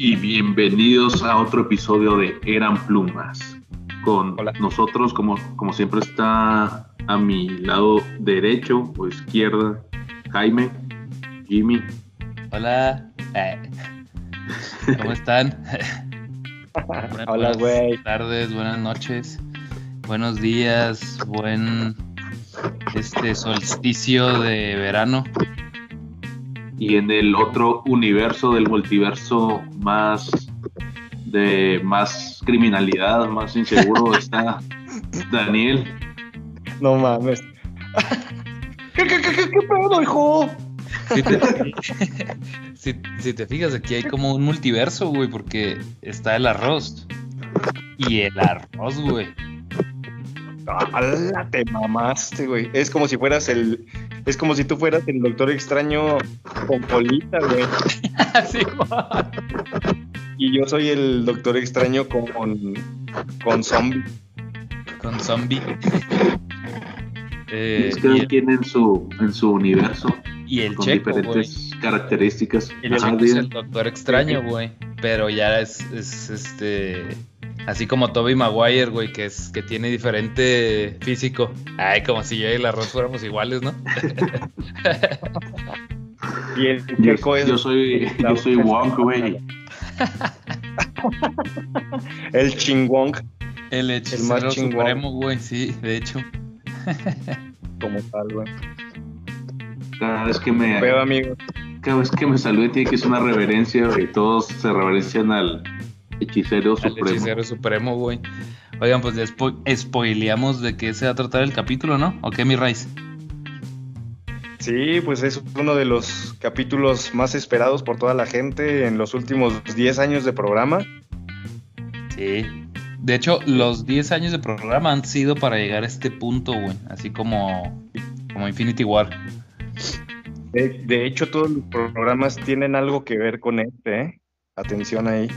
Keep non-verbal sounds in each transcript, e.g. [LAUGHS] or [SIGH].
Y bienvenidos a otro episodio de Eran Plumas. Con Hola. nosotros, como, como siempre, está a mi lado derecho o izquierda Jaime, Jimmy. Hola. Eh, ¿Cómo [LAUGHS] están? Hola, güey. Buenas tardes, buenas noches, buenos días, buen este solsticio de verano. Y en el otro universo del multiverso más de más criminalidad, más inseguro, [LAUGHS] está Daniel. No mames. ¿Qué, qué, qué, qué, qué pedo, hijo? Si te, [LAUGHS] si- si te fijas, aquí hay como un multiverso, güey, porque está el arroz. Y el arroz, güey. ¡Hala, te mamaste, güey! Es como si fueras el... Es como si tú fueras el Doctor Extraño con colita, güey. [LAUGHS] Así, Y yo soy el Doctor Extraño con... Con zombie. con zombie. [LAUGHS] Eh, es cada quien en su, en su universo, y el con checo, diferentes características. El Checo es el doctor extraño, güey. Pero ya es, es este. Así como Toby Maguire, güey, que es que tiene diferente físico. Ay, como si yo y el arroz fuéramos iguales, ¿no? Y el Yo, es... yo soy, [LAUGHS] yo soy Wong, güey. El chingón El hechicero chingón. supremo, güey, sí, de hecho. como tal, güey. Cada vez que me, Pero, amigo. cada vez que me salude tiene que ser una reverencia, güey. Todos se reverencian al hechicero supremo. hechicero supremo, güey. Oigan, pues ya spo- spoileamos de qué se va a tratar el capítulo, ¿no? ¿O qué, mi Rice? Sí, pues es uno de los capítulos más esperados por toda la gente en los últimos 10 años de programa. Sí. De hecho, los 10 años de programa han sido para llegar a este punto, güey. Así como, como Infinity War. De, de hecho, todos los programas tienen algo que ver con este, ¿eh? Atención ahí.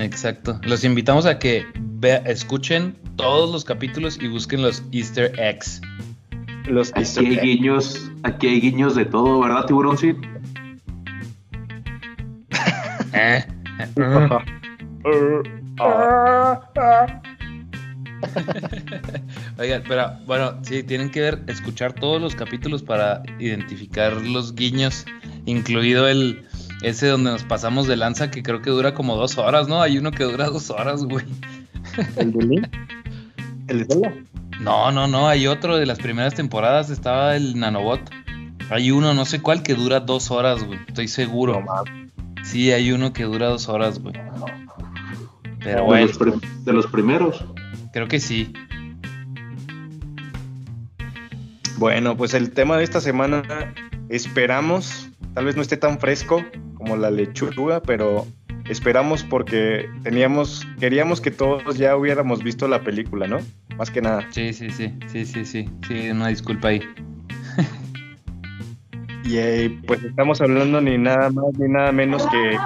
Exacto. Los invitamos a que vea- escuchen todos los capítulos y busquen los Easter eggs. Los Aquí hay guiños, aquí hay guiños de todo, ¿verdad, tiburón? Sí. [LAUGHS] Eh. [LAUGHS] Oigan, pero bueno, sí, tienen que ver, escuchar todos los capítulos para identificar los guiños, incluido el ese donde nos pasamos de lanza que creo que dura como dos horas, ¿no? Hay uno que dura dos horas, güey. ¿El de Link? ¿El de Zelda? No, no, no, hay otro de las primeras temporadas, estaba el nanobot. Hay uno, no sé cuál, que dura dos horas, güey. Estoy seguro. No. Sí, hay uno que dura dos horas, güey. Pero de, bueno, los prim- de los primeros. creo que sí. Bueno, pues el tema de esta semana esperamos, tal vez no esté tan fresco como la lechuga, pero esperamos porque teníamos, queríamos que todos ya hubiéramos visto la película, ¿no? Más que nada. Sí, sí, sí, sí, sí, sí. Sí, una disculpa ahí. [LAUGHS] Y eh, pues estamos hablando ni nada más ni nada menos que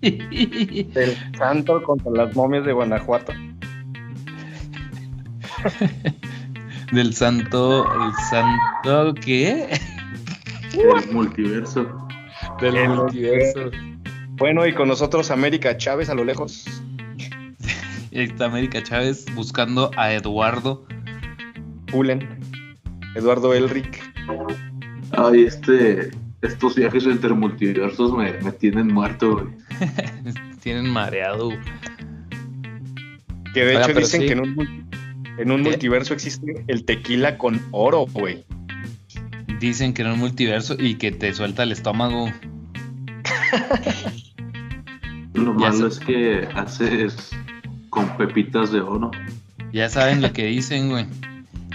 [LAUGHS] del santo contra las momias de Guanajuato. [LAUGHS] Del santo, el santo, ¿qué? Del multiverso. Del El multiverso. Bueno, y con nosotros América Chávez a lo lejos. [LAUGHS] Ahí está América Chávez buscando a Eduardo. Pulen. Eduardo Elric. Ay, este, estos viajes entre multiversos me, me tienen muerto, güey. [LAUGHS] Tienen mareado. Que de Oiga, hecho dicen sí. que en un, en un ¿Qué? multiverso existe el tequila con oro, güey. Dicen que en un multiverso y que te suelta el estómago. Lo Ya malo sé. es que haces con pepitas de oro. Ya saben lo que dicen, güey.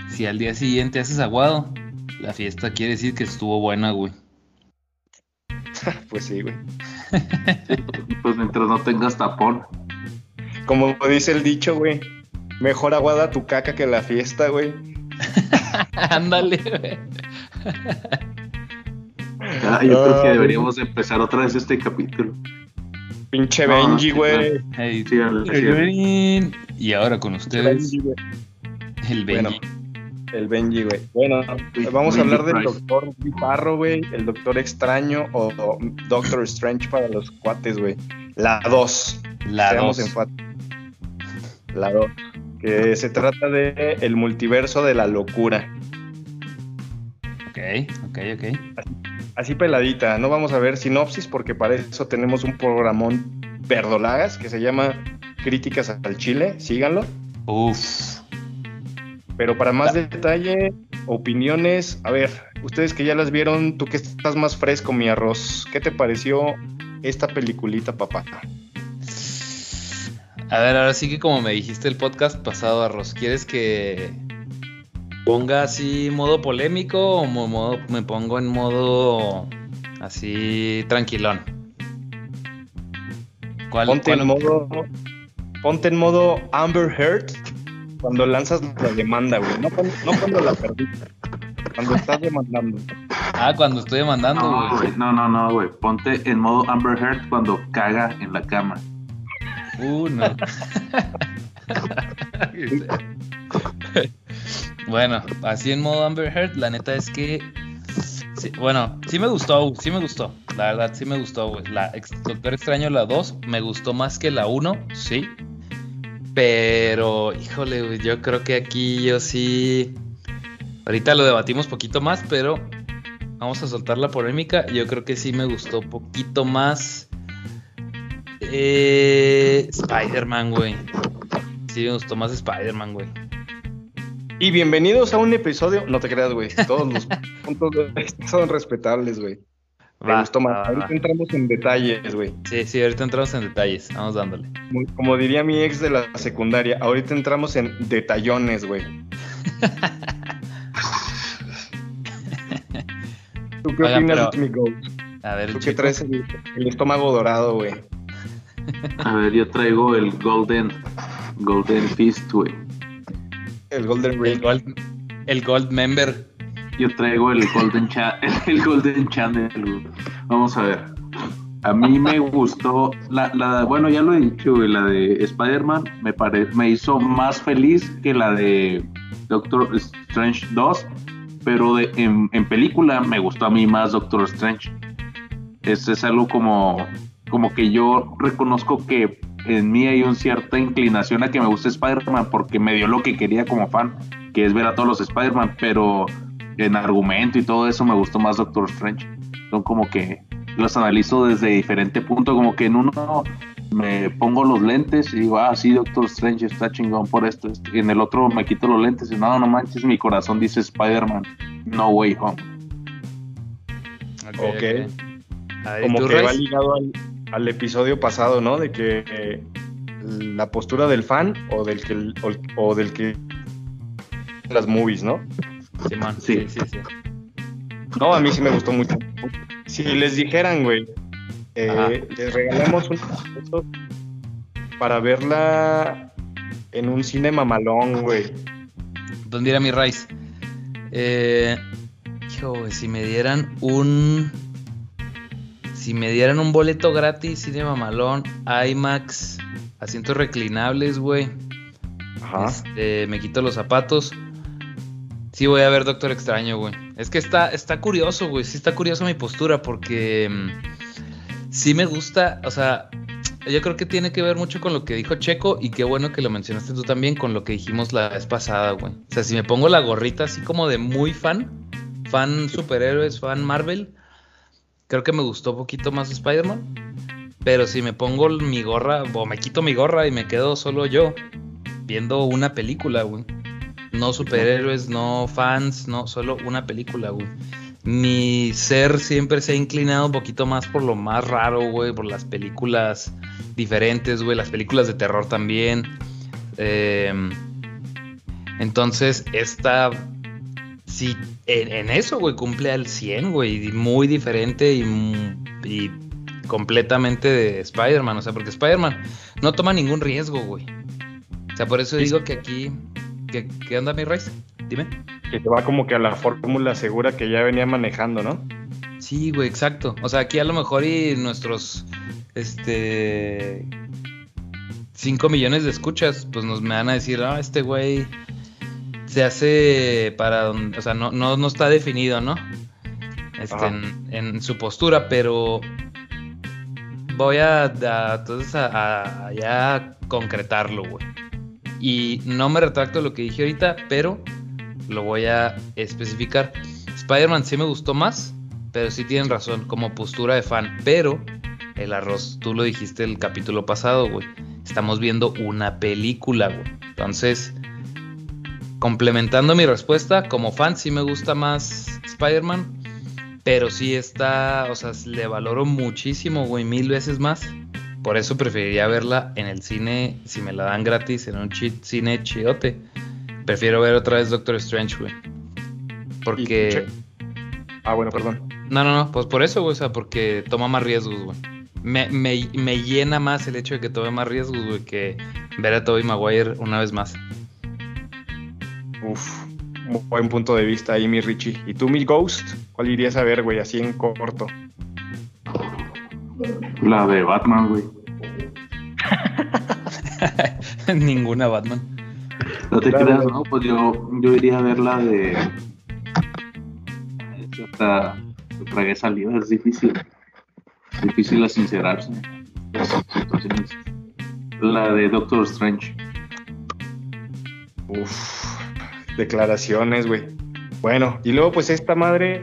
Si al día siguiente haces aguado, la fiesta quiere decir que estuvo buena, güey. [LAUGHS] Pues sí, güey. [LAUGHS] Pues mientras no tengas tapón. Como dice el dicho, güey. Mejor aguada tu caca que la fiesta, güey. [LAUGHS] Ándale, güey. Ah, yo creo que deberíamos empezar otra vez este capítulo. Pinche Benji, güey. Hey, Sí, y ahora con ustedes, Benji, güey. el Bueno, Benji. el Benji, güey. Bueno, vamos a hablar del Price. Doctor Bizarro, güey. El Doctor Extraño o, o Doctor Strange para los cuates, güey. La 2. La Seamos 2. enfáticos. La 2. Que se trata de el multiverso de la locura. Ok, ok, ok. Así peladita. No vamos a ver sinopsis porque para eso tenemos un programón verdolagas que se llama Críticas al Chile. Síganlo. Uf. Pero para más detalle, opiniones, a ver, ustedes que ya las vieron, tú que estás más fresco, mi arroz, ¿qué te pareció esta peliculita, papá? A ver, ahora sí que como me dijiste el podcast pasado, Arroz, ¿quieres que ponga así modo polémico o mo- modo, me pongo en modo así tranquilón? ¿Cuál, Ponte cuál- en modo, ponte en modo Amber Heard cuando lanzas la demanda, güey. No, cuando- no cuando la perdiste, cuando estás demandando. Ah, cuando estoy demandando, No, güey. güey, no, no, no, güey. Ponte en modo Amber Heard cuando caga en la cama. Uh, no. bueno, así en modo Amber Heard, la neta es que. bueno, sí me gustó, sí me gustó. La verdad, sí me gustó, güey. La Doctor Extraño, la 2, me gustó más que la 1, sí. Pero, híjole, güey, yo creo que aquí yo sí. Ahorita lo debatimos poquito más, pero vamos a soltar la polémica. Yo creo que sí me gustó poquito más. Eh, Spider-Man, güey. Sí, me gustó más Spider-Man, güey. Y bienvenidos a un episodio, no te creas, güey, todos los [LAUGHS] puntos de vista son respetables, güey. Me gustó más. va, va, Ahorita va. entramos en detalles, güey. Sí, sí, ahorita entramos en detalles. Vamos dándole. Como- Como diría mi ex de la secundaria, ahorita entramos en detallones, güey. [LAUGHS] ¿Tú qué Oigan, opinas pero- de mi? A ver, Tú chico. traes el, el estómago dorado, güey. A ver, yo traigo el Golden, Golden Fist, güey. El Golden el Ring. Gold, el Gold Member. Yo traigo el Golden Cha [LAUGHS] el Golden Channel, güey. Vamos a ver. A mí me gustó la, la bueno, ya lo he dicho, güey, la de Spider-Man me pare, me hizo más feliz que la de Doctor Strange 2, pero de- en, en película me gustó a mí más Doctor Strange. Es, es algo como, como que yo reconozco que en mí hay una cierta inclinación a que me guste Spider-Man porque me dio lo que quería como fan, que es ver a todos los Spider-Man, pero en argumento y todo eso me gustó más Doctor Strange. Son como que los analizo desde diferente punto, como que en uno me pongo los lentes y digo, ah, sí, Doctor Strange está chingón por esto, esto. y en el otro me quito los lentes y no, no manches, mi corazón dice Spider-Man, no way home. Ok. Ver, Como ¿tú, que va ligado al, al episodio pasado, ¿no? De que eh, la postura del fan o del que o, o del que las movies, ¿no? Simón, sí, sí, Sí. sí. No, a mí sí me gustó mucho. Si les dijeran, güey, eh, les regalamos un para verla en un cine mamalón, güey. ¿Dónde irá mi Rice? Eh, hijo, si me dieran un. Si me dieran un boleto gratis, cine mamalón, IMAX, asientos reclinables, güey. Ajá. Este, me quito los zapatos. Sí, voy a ver Doctor Extraño, güey. Es que está, está curioso, güey. Sí está curioso mi postura porque mm, sí me gusta, o sea, yo creo que tiene que ver mucho con lo que dijo Checo y qué bueno que lo mencionaste tú también con lo que dijimos la vez pasada, güey. O sea, si me pongo la gorrita así como de muy fan, fan superhéroes, fan Marvel, creo que me gustó un poquito más Spider-Man. Pero si me pongo mi gorra, o me quito mi gorra y me quedo solo yo, viendo una película, güey. No superhéroes, no fans, no, solo una película, güey. Mi ser siempre se ha inclinado un poquito más por lo más raro, güey, por las películas diferentes, güey, las películas de terror también. Eh, entonces, esta, sí, en, en eso, güey, cumple al 100, güey, muy diferente y, completamente de Spider-Man, o sea, porque Spider-Man no toma ningún riesgo, güey. O sea, por eso digo que aquí, que, ¿qué onda, mi Rice? Dime. Que te va como que a la fórmula segura que ya venía manejando, ¿no? Sí, güey, exacto. O sea, aquí a lo mejor y nuestros este 5 millones de escuchas, pues nos me van a decir, ah, este güey se hace para o sea, no, no, no está definido, ¿no? Este, en, su postura, pero voy a, entonces a, ya concretarlo, güey. Y no me retracto lo que dije ahorita, pero lo voy a especificar. Spider-Man sí me gustó más, pero sí tienen razón, como postura de fan. Pero el arroz, tú lo dijiste el capítulo pasado, güey. Estamos viendo una película, güey. Entonces, complementando mi respuesta, como fan sí me gusta más Spider-Man, pero sí está, o sea, le valoro muchísimo, güey, mil veces más. Por eso preferiría verla en el cine, si me la dan gratis, en un cine chiote. Prefiero ver otra vez Doctor Strange, güey. Porque... Ah, bueno, perdón. No, no, no, pues por eso, güey, o sea, porque toma más riesgos, güey. Me, me, llena más el hecho de que tome más riesgos, güey, que ver a Tobey Maguire una vez más. Uf, buen punto de vista ahí, mi Richie. ¿Y tú, mi Ghost? ¿Cuál irías a ver, güey, así en corto? La de Batman, güey. [LAUGHS] Ninguna Batman. No te creas, ¿no? Pues yo, yo iría a ver la de. Hasta tragué salida, es difícil. Es difícil a sincerarse. La de Doctor Strange. Uf, declaraciones, güey. Bueno, y luego pues esta madre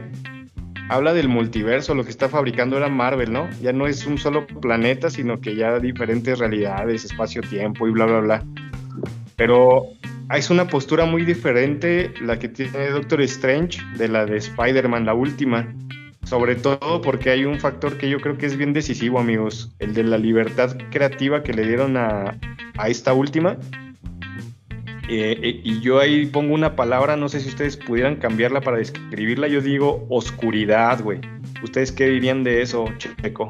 habla del multiverso, lo que está fabricando era Marvel, ¿no? Ya no es un solo planeta, sino que ya diferentes realidades, espacio-tiempo y bla, bla, bla. Pero es una postura muy diferente la que tiene Doctor Strange de la de Spider-Man, la última. Sobre todo porque hay un factor que yo creo que es bien decisivo, amigos, el de la libertad creativa que le dieron a, a esta última eh, eh, y yo ahí pongo una palabra, no sé si ustedes pudieran cambiarla para describirla. Yo digo oscuridad, güey. ¿Ustedes qué dirían de eso, Checo?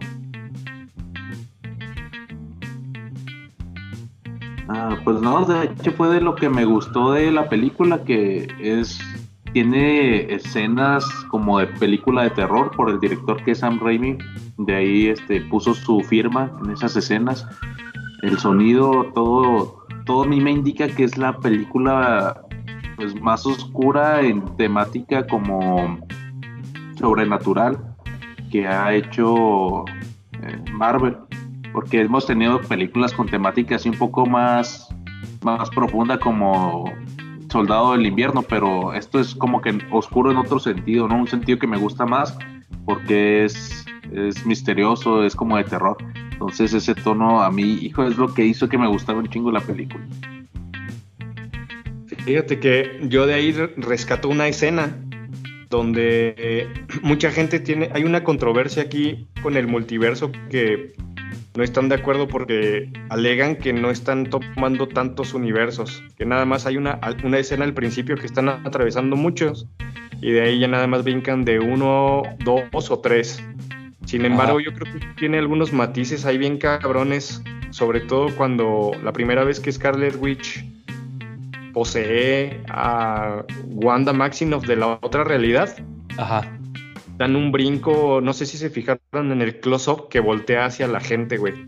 Ah, pues no, de hecho fue de lo que me gustó de la película, que es tiene escenas como de película de terror por el director que es Sam Raimi. De ahí este, puso su firma en esas escenas. El sonido, todo, todo a mí me indica que es la película pues, más oscura en temática como sobrenatural que ha hecho eh, Marvel. Porque hemos tenido películas con temáticas un poco más más profunda como Soldado del Invierno pero esto es como que oscuro en otro sentido no un sentido que me gusta más porque es es misterioso es como de terror entonces ese tono a mí, hijo, es lo que hizo que me gustara un chingo la película. Fíjate que yo de ahí rescato una escena donde [CLEARS THROAT] mucha gente tiene, hay una controversia aquí con el multiverso que no están de acuerdo porque alegan que no están tomando tantos universos, que nada más hay una, una escena al principio que están atravesando muchos y de ahí ya nada más brincan de uno, dos o tres. Sin embargo, yo creo que tiene algunos matices ahí bien cabrones, sobre todo cuando la primera vez que Scarlet Witch posee a Wanda Maximoff de la otra realidad. Ajá. Dan un brinco, no sé si se fijaron en el close-up que voltea hacia la gente, güey.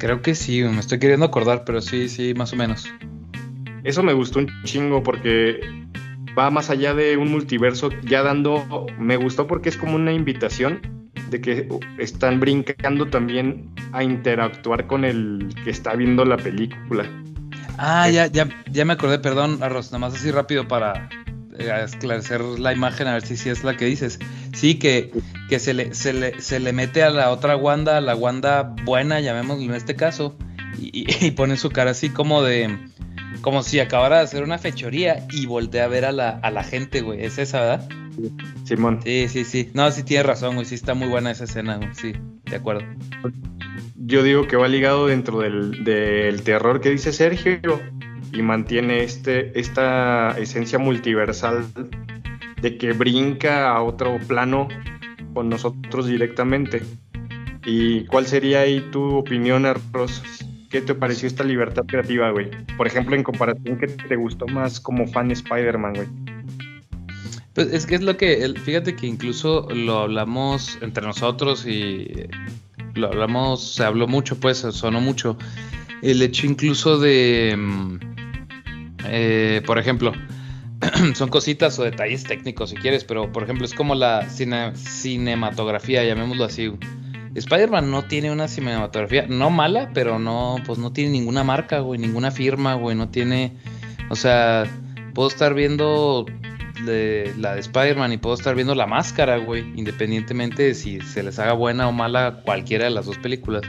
Creo que sí, me estoy queriendo acordar, pero sí, sí, más o menos. Eso me gustó un chingo porque va más allá de un multiverso, ya dando, me gustó porque es como una invitación de que están brincando también a interactuar con el que está viendo la película. Ah, ya, ya, ya me acordé, perdón, Arroz, nomás así rápido para eh, esclarecer la imagen, a ver si, si es la que dices. Sí, que, que se, le, se, le, se le mete a la otra Wanda, a la Wanda buena, llamémoslo en este caso, y, y, [LAUGHS] pone su cara así como de. Como si acabara de hacer una fechoría y voltea a ver a la, a la gente, güey. Es esa, ¿verdad? Simón. Sí, sí, sí. No, sí tienes razón, güey. Sí está muy buena esa escena, güey. Sí, de acuerdo. Yo digo que va ligado dentro del, del terror que dice Sergio y mantiene este, esta esencia multiversal de que brinca a otro plano con nosotros directamente. ¿Y cuál sería ahí tu opinión, Arroz? ¿Qué te pareció esta libertad creativa, güey? Por ejemplo, en comparación, ¿qué te gustó más como fan Spider-Man, güey? Pues es que es lo que, fíjate que incluso lo hablamos entre nosotros y lo hablamos, se habló mucho, pues, sonó mucho. El hecho incluso de, mm, eh, por ejemplo, [CLEARS THROAT] son cositas o detalles técnicos si quieres, pero por ejemplo es como la cinematografía, llamémoslo así. Spider-Man no tiene una cinematografía, no mala, pero no, pues no tiene ninguna marca, güey, ninguna firma, güey, no tiene, o sea, puedo estar viendo la de Spider-Man y puedo estar viendo la máscara, güey, independientemente de si se les haga buena o mala cualquiera de las dos películas.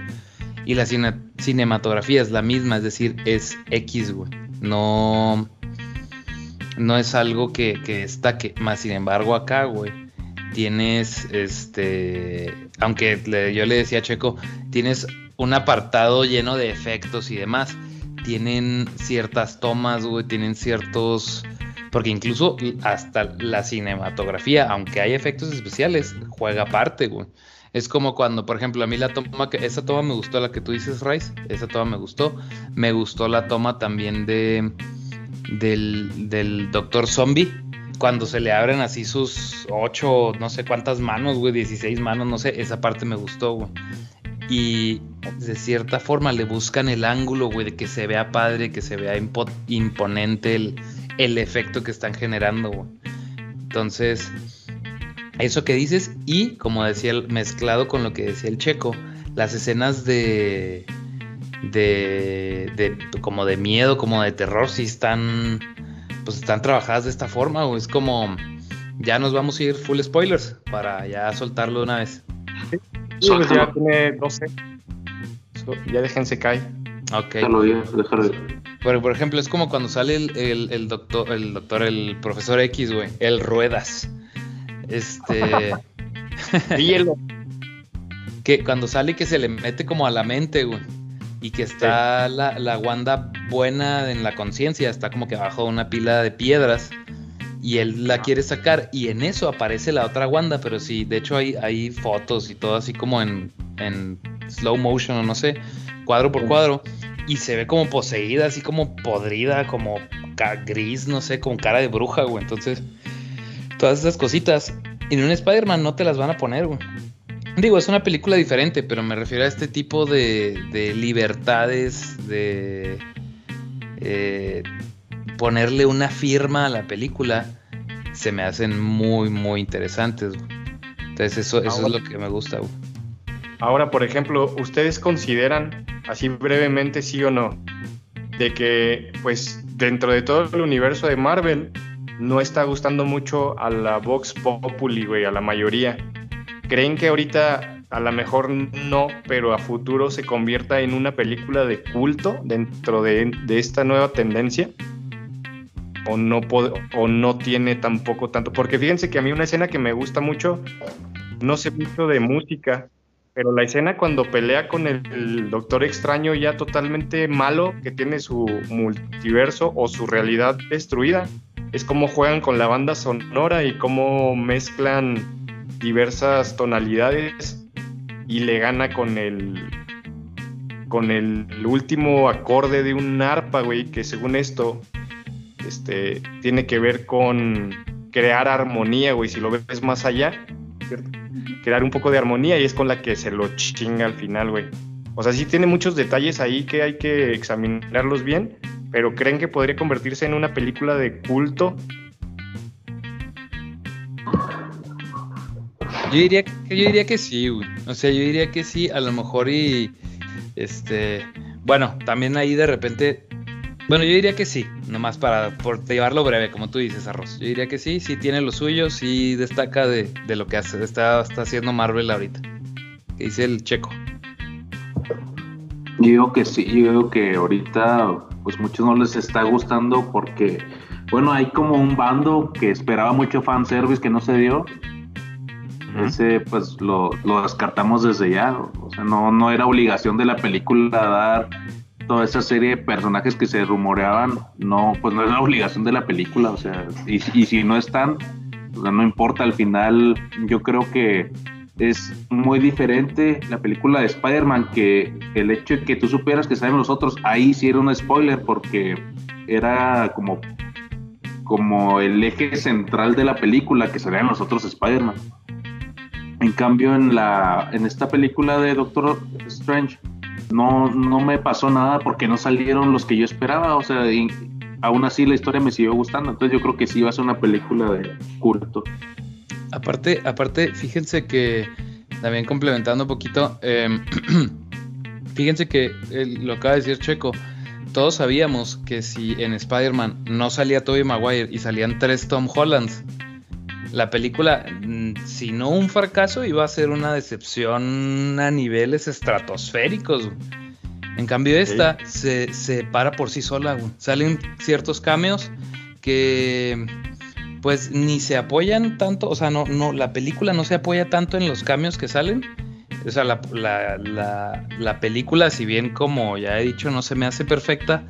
Y la cinematografía es la misma, es decir, es X, güey. No, no es algo que, que destaque. Más sin embargo, acá, güey, tienes este. Aunque yo le decía a Checo, tienes un apartado lleno de efectos y demás. Tienen ciertas tomas, güey, tienen ciertos. Porque incluso hasta la cinematografía, aunque hay efectos especiales, juega parte, güey. Es como cuando, por ejemplo, a mí la toma, que esa toma me gustó, la que tú dices, Rice, esa toma me gustó. Me gustó la toma también de del, del Doctor Zombie, cuando se le abren así sus ocho, no sé cuántas manos, güey, 16 manos, no sé, esa parte me gustó, güey. Y de cierta forma le buscan el ángulo, güey, de que se vea padre, que se vea imponente el, efecto que están generando, güey. Entonces, eso que dices y como decía mezclado con lo que decía el checo, las escenas de de, de como de miedo, como de terror, si están pues están trabajadas de esta forma o es como ya nos vamos a ir full spoilers para ya soltarlo de una vez. Sí, pues ya tiene 12. ya déjense caer. Ok. Pero, por ejemplo, es como cuando sale el, el doctor, el doctor, el profesor X, güey, el Ruedas este. [LAUGHS] Hielo. [LAUGHS] que cuando sale que se le mete como a la mente, güey. Y que está la, la, Wanda buena en la conciencia, está como que abajo de una pila de piedras. Y él la quiere sacar. Y en eso aparece la otra Wanda. Pero sí, de hecho hay, hay fotos y todo así como en, en slow motion o no sé, cuadro por cuadro. Y se ve como poseída, así como podrida, como gris, no sé, con cara de bruja, güey. Entonces, todas esas cositas. En un Spider-Man no te las van a poner, güey. Digo, es una película diferente, pero me refiero a este tipo de, de libertades, de eh, ponerle una firma a la película, se me hacen muy, muy interesantes. Entonces eso, eso es lo que me gusta. Ahora, por ejemplo, ¿ustedes consideran, así brevemente, sí o no, de que, pues, dentro de todo el universo de Marvel, no está gustando mucho a la Vox Populi, güey, a la mayoría. ¿Creen que ahorita a lo mejor no, pero a futuro se convierta en una película de culto dentro de, esta nueva tendencia? O no, o no tiene tampoco tanto. Porque fíjense que a mí una escena que me gusta mucho, no sé mucho de música, pero la escena cuando pelea con el, Doctor Extraño ya totalmente malo, que tiene su multiverso o su realidad destruida, es cómo juegan con la banda sonora y cómo mezclan diversas tonalidades y le gana con el con el último acorde de un arpa, güey, que según esto este tiene que ver con crear armonía, güey, si lo ves más allá, crear un poco de armonía y es con la que se lo chinga al final, güey. O sea, sí tiene muchos detalles ahí que hay que examinarlos bien, pero ¿creen que podría convertirse en una película de culto? Yo diría que, yo diría que sí, güey. O sea, yo diría que sí, a lo mejor y este, bueno, también ahí de repente bueno, yo diría que sí, nomás para por llevarlo breve, como tú dices, Arroz. Yo diría que sí, sí tiene lo suyo, sí destaca de, de lo que hace, está, está haciendo Marvel ahorita. Que dice el checo. Yo digo que sí, yo digo que ahorita pues muchos no les está gustando porque, bueno, hay como un bando que esperaba mucho fanservice que no se dio. Ese pues lo, lo, descartamos desde ya. O sea, no, no era obligación de la película dar toda esa serie de personajes que se rumoreaban. No, pues no es la obligación de la película. O sea, y, y si no están, no importa. Al final, yo creo que es muy diferente la película de Spider-Man que el hecho de que tú supieras que sabemos nosotros, ahí sí era un spoiler porque era como, como el eje central de la película que salían los otros Spider-Man. En cambio, en, la, en esta película de Doctor Strange, no, no me pasó nada porque no salieron los que yo esperaba. O sea, aún así la historia me siguió gustando. Entonces yo creo que sí va a ser una película de culto. Aparte, aparte, fíjense que también complementando un poquito, em, [CLEARS THROAT] fíjense que lo acaba de decir Checo. Todos sabíamos que si en Spider-Man no salía Tobey Maguire y salían tres Tom Hollands, la película, mm, si no un fracaso, iba a ser una decepción a niveles estratosféricos. En cambio, esta se, se, para por sí sola. Salen ciertos cameos que pues ni se apoyan tanto, o sea, no, no, la película no se apoya tanto en los cambios que salen. O sea, la, la, la, película, si bien como ya he dicho, no se me hace perfecta,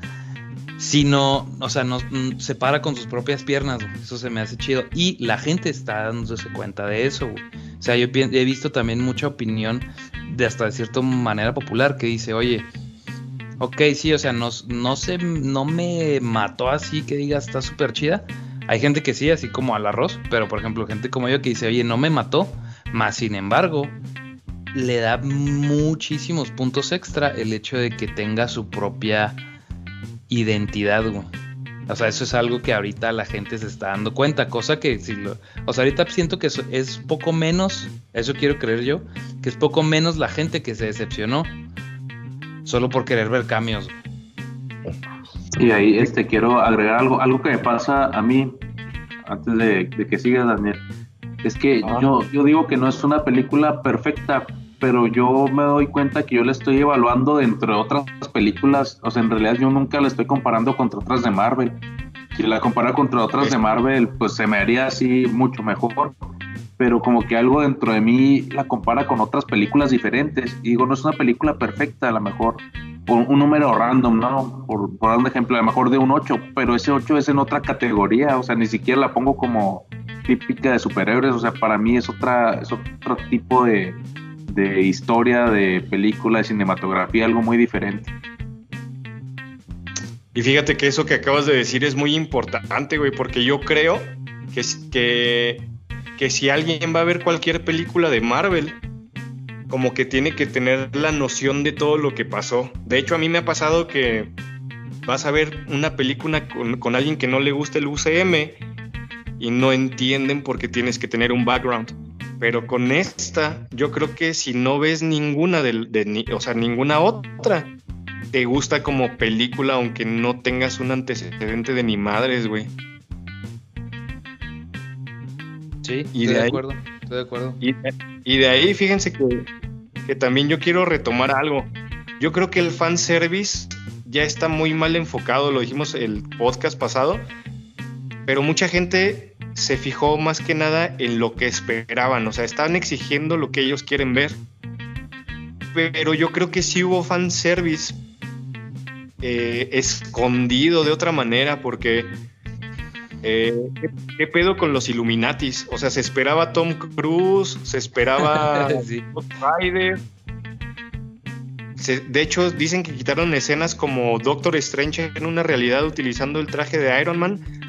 sino, o sea, no, mm, se para con sus propias piernas, eso se me hace chido. Y la gente está dándose cuenta de eso, O sea, yo he visto también mucha opinión de hasta de cierta manera popular que dice, oye, ok, sí, o sea, no, no, se, no me mató así que diga está súper chida, hay gente que sí, así como al arroz, pero por ejemplo, gente como yo que dice, oye, no me mató, más sin embargo, le da muchísimos puntos extra el hecho de que tenga su propia identidad, güey. O sea, eso es algo que ahorita la gente se está dando cuenta, cosa que si lo, o sea, ahorita siento que es poco menos, eso quiero creer yo, que es poco menos la gente que se decepcionó solo por querer ver cambios. Y ahí este, quiero agregar algo, algo que me pasa a mí, antes de, que siga Daniel. Es que ah. yo, yo digo que no es una película perfecta, pero yo me doy cuenta que yo la estoy evaluando dentro de otras películas. O sea, en realidad yo nunca la estoy comparando contra otras de Marvel. Si la compara contra otras de Marvel, pues se me haría así mucho mejor. Pero como que algo dentro de mí la compara con otras películas diferentes. Y digo, no es una película perfecta, a lo mejor un, número random, ¿no? Por, por, dar un ejemplo, a lo mejor de un 8, pero ese 8 es en otra categoría, o sea, ni siquiera la pongo como típica de superhéroes, o sea, para mí es, otra, es otro tipo de, de historia, de película, de cinematografía, algo muy diferente. Y fíjate que eso que acabas de decir es muy importante, güey, porque yo creo que, que, que si alguien va a ver cualquier película de Marvel, como que tiene que tener la noción de todo lo que pasó. De hecho, a mí me ha pasado que vas a ver una película con, alguien que no le gusta el UCM y no entienden por qué tienes que tener un background. Pero con esta, yo creo que si no ves ninguna de, o sea, ninguna otra, te gusta como película aunque no tengas un antecedente de ni madres, güey. Sí, y de, acuerdo, estoy de acuerdo. Y, de ahí, fíjense que, que también yo quiero retomar algo. Yo creo que el fanservice ya está muy mal enfocado, lo dijimos el podcast pasado, pero mucha gente se fijó más que nada en lo que esperaban, o sea, están exigiendo lo que ellos quieren ver. Pero yo creo que sí hubo fanservice eh, escondido de otra manera, porque eh, ¿qué, pedo con los Illuminatis? O sea, se esperaba Tom Cruise, se esperaba [LAUGHS] sí. Rider. de hecho, dicen que quitaron escenas como Doctor Strange en una realidad utilizando el traje de Iron Man.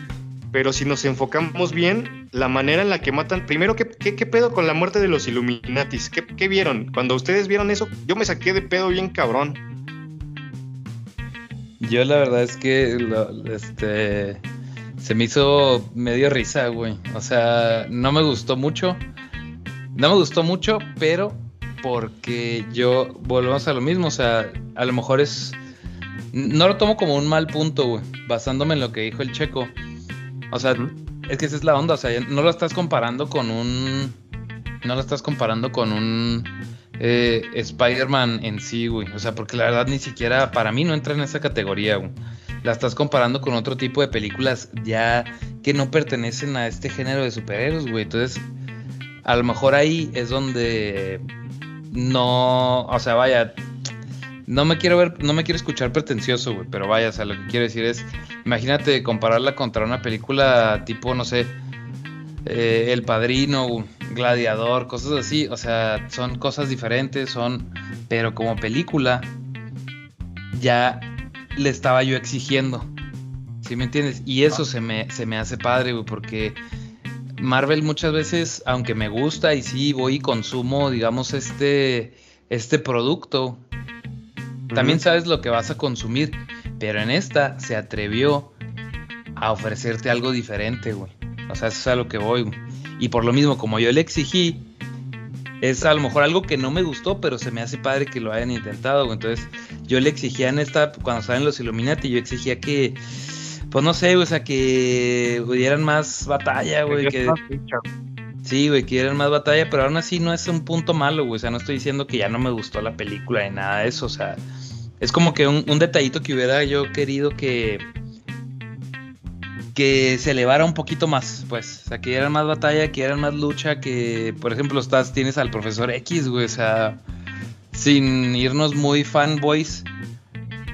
Pero si nos enfocamos bien, la manera en la que matan. Primero, ¿qué, qué, pedo con la muerte de los Illuminatis? ¿Qué, ¿Qué, vieron? Cuando ustedes vieron eso, yo me saqué de pedo bien cabrón. Yo la verdad es que este se me hizo medio risa, güey. O sea, no me gustó mucho. No me gustó mucho, pero porque yo volvemos a lo mismo. O sea, a lo mejor es. No lo tomo como un mal punto, güey. Basándome en lo que dijo el checo. O sea, es que esa es la onda. O sea, no lo estás comparando con un. No lo estás comparando con un. Eh, Spider-Man en sí, güey. O sea, porque la verdad ni siquiera para mí no entra en esa categoría, güey la estás comparando con otro tipo de películas ya que no pertenecen a este género de superhéroes, güey. Entonces, a lo mejor ahí es donde no, o sea, vaya, no me quiero ver, no me quiero escuchar pretencioso, güey, pero vaya, o sea, lo que quiero decir es, imagínate compararla contra una película tipo, no sé, eh, El Padrino, Gladiador, cosas así, o sea, son cosas diferentes, son, pero como película ya le estaba yo exigiendo. ¿Sí me entiendes? Y eso se, me, se me hace padre, güey, porque Marvel muchas veces, aunque me gusta y sí voy y consumo, digamos, este, este producto, también sabes lo que vas a consumir. Pero en esta se atrevió a ofrecerte algo diferente, güey. O sea, eso es a lo que voy. Y por lo mismo, como yo le exigí, es a lo mejor algo que no me gustó, pero se me hace padre que lo hayan intentado. Güey. Entonces, yo le exigía en esta, cuando salen los Illuminati, yo exigía que, pues no sé, o sea, que dieran más batalla, güey. Que, sí, güey, que dieran más batalla, pero aún así no es un punto malo, güey. O sea, no estoy diciendo que ya no me gustó la película ni nada de eso. O sea, es como que un, un detallito que hubiera yo querido que que se elevara un poquito más, pues, o sea, que dieran más batalla, que dieran más lucha, que, por ejemplo, estás, tienes al profesor X, güey, o sea, sin irnos muy fanboys,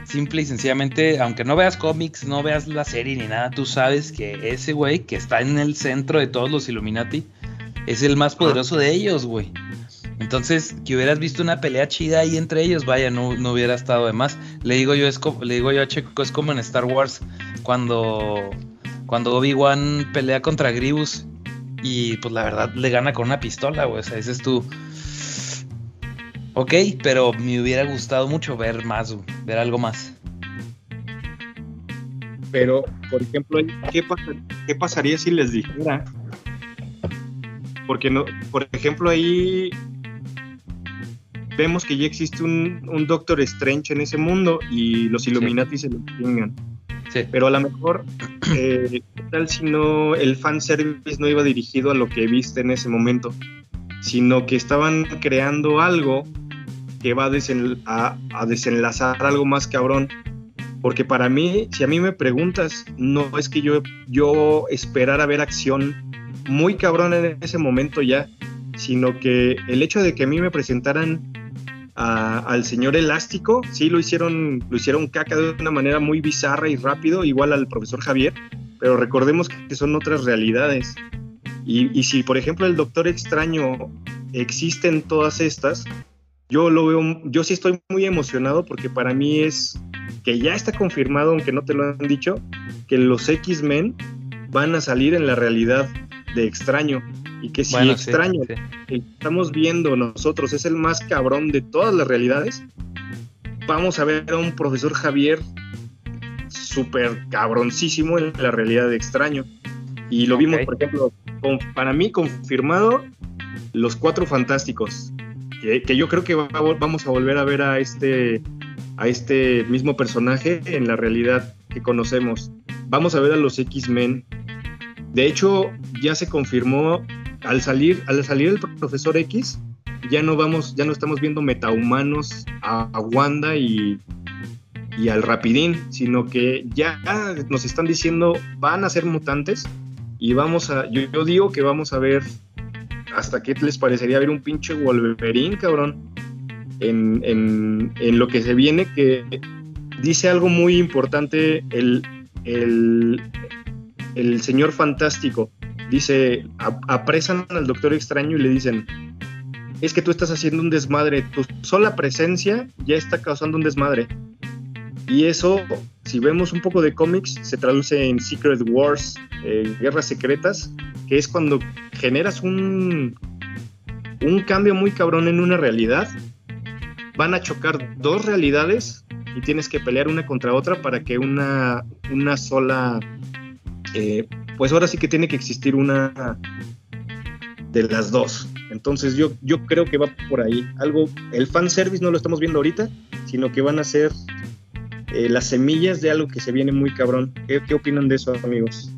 simple y sencillamente, aunque no veas cómics, no veas la serie ni nada, tú sabes que ese güey que está en el centro de todos los Illuminati es el más poderoso de ellos, güey. Entonces, que hubieras visto una pelea chida ahí entre ellos, vaya, no, no hubiera estado de más. Le digo yo, es le digo yo a Checo, es como en Star Wars, cuando cuando Obi-Wan pelea contra Grievous y pues la verdad le gana con una pistola, güey. O sea, dices tú. Ok, pero me hubiera gustado mucho ver más, ver algo más. Pero, por ejemplo, ¿qué, ¿qué pasaría si les dijera? Porque, no, por ejemplo, ahí vemos que ya existe un, Doctor Strange en ese mundo y los Illuminati se lo tengan. Pero a lo mejor, [CLEARS THROAT] eh, ¿qué tal si no el fanservice no iba dirigido a lo que viste en ese momento? Sino que estaban creando algo que va a, a, desenlazar algo más cabrón. Porque para mí, si a mí me preguntas, no es que yo, yo esperara ver acción muy cabrón en ese momento ya, sino que el hecho de que a mí me presentaran al señor Elástico, sí lo hicieron, lo hicieron caca de una manera muy bizarra y rápido, igual al profesor Javier, pero recordemos que son otras realidades. Y, si, por ejemplo, el Doctor Extraño existe en todas estas, yo lo veo, yo sí estoy muy emocionado porque para mí es que ya está confirmado, aunque no te lo han dicho, que los X-Men van a salir en la realidad de Extraño y que si extraño que estamos viendo nosotros es el más cabrón de todas las realidades, vamos a ver a un profesor Javier súper cabroncísimo en la realidad de extraño. Y lo vimos, por ejemplo, para mí confirmado, los cuatro fantásticos, que, yo creo que vamos a volver a ver a este, a este mismo personaje en la realidad que conocemos. Vamos a ver a los X-Men. De hecho, ya se confirmó al salir, al salir el profesor X, ya no vamos, ya no estamos viendo metahumanos a, Wanda y, y, al Rapidín, sino que ya nos están diciendo van a ser mutantes y vamos a, yo, digo que vamos a ver hasta qué les parecería ver un pinche Wolverine, cabrón, en, en, en lo que se viene, que dice algo muy importante el, el, el señor fantástico dice, apresan al Doctor Extraño y le dicen, es que tú estás haciendo un desmadre, tu sola presencia ya está causando un desmadre. Y eso, si vemos un poco de cómics, se traduce en Secret Wars, eh, guerras secretas, que es cuando generas un, un cambio muy cabrón en una realidad. Van a chocar dos realidades y tienes que pelear una contra otra para que una, una sola eh, pues ahora sí que tiene que existir una de las dos. Entonces yo, yo creo que va por ahí. Algo, el fanservice no lo estamos viendo ahorita, sino que van a ser eh, las semillas de algo que se viene muy cabrón. ¿Qué, opinan de eso, amigos?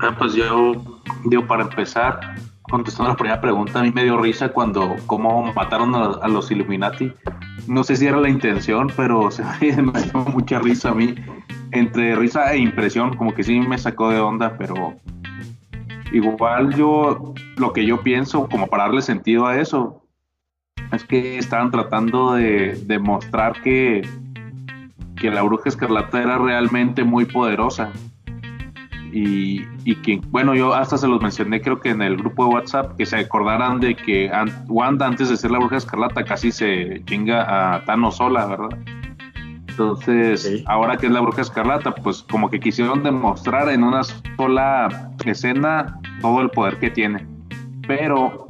Ah, pues yo digo, para empezar, contestando la primera pregunta, a mí me dio risa cuando cómo mataron a, los Illuminati. No sé si era la intención, pero [LAUGHS] se me dio mucha risa a mí entre risa e impresión, como que sí me sacó de onda, pero igual yo, lo que yo pienso, como para darle sentido a eso, es que estaban tratando de demostrar que, que la bruja escarlata era realmente muy poderosa. Y, y, que, bueno, yo hasta se los mencioné, creo que en el grupo de WhatsApp, que se acordaran de que Wanda, antes de ser la bruja escarlata, casi se chinga a Thanos sola, ¿verdad? Entonces, ahora que es la bruja escarlata, pues como que quisieron demostrar en una sola escena todo el poder que tiene. Pero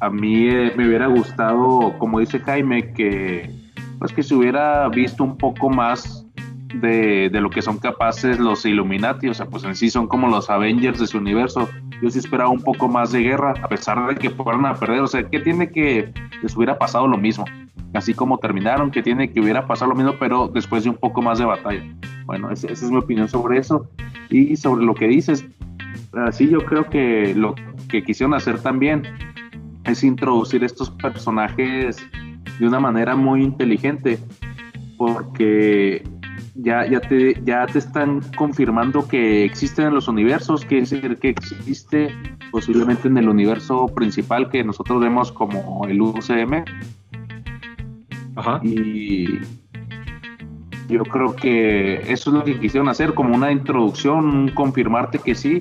a mí eh, me hubiera gustado, como dice Jaime, que pues que se hubiera visto un poco más de, de, lo que son capaces los Illuminati, o sea, pues en sí son como los Avengers de su universo. Yo sí esperaba un poco más de guerra, a pesar de que fueran a perder, o sea, que tiene que les hubiera pasado lo mismo, así como terminaron, que tiene que hubiera pasado lo mismo, pero después de un poco más de batalla. Bueno, esa, es mi opinión sobre eso. Y sobre lo que dices, así yo creo que lo que quisieron hacer también es introducir estos personajes de una manera muy inteligente, porque ya, ya, te, ya te están confirmando que existen en los universos, que es decir, que existe posiblemente en el universo principal que nosotros vemos como el UCM. Ajá. Y yo creo que eso es lo que quisieron hacer, como una introducción, confirmarte que sí,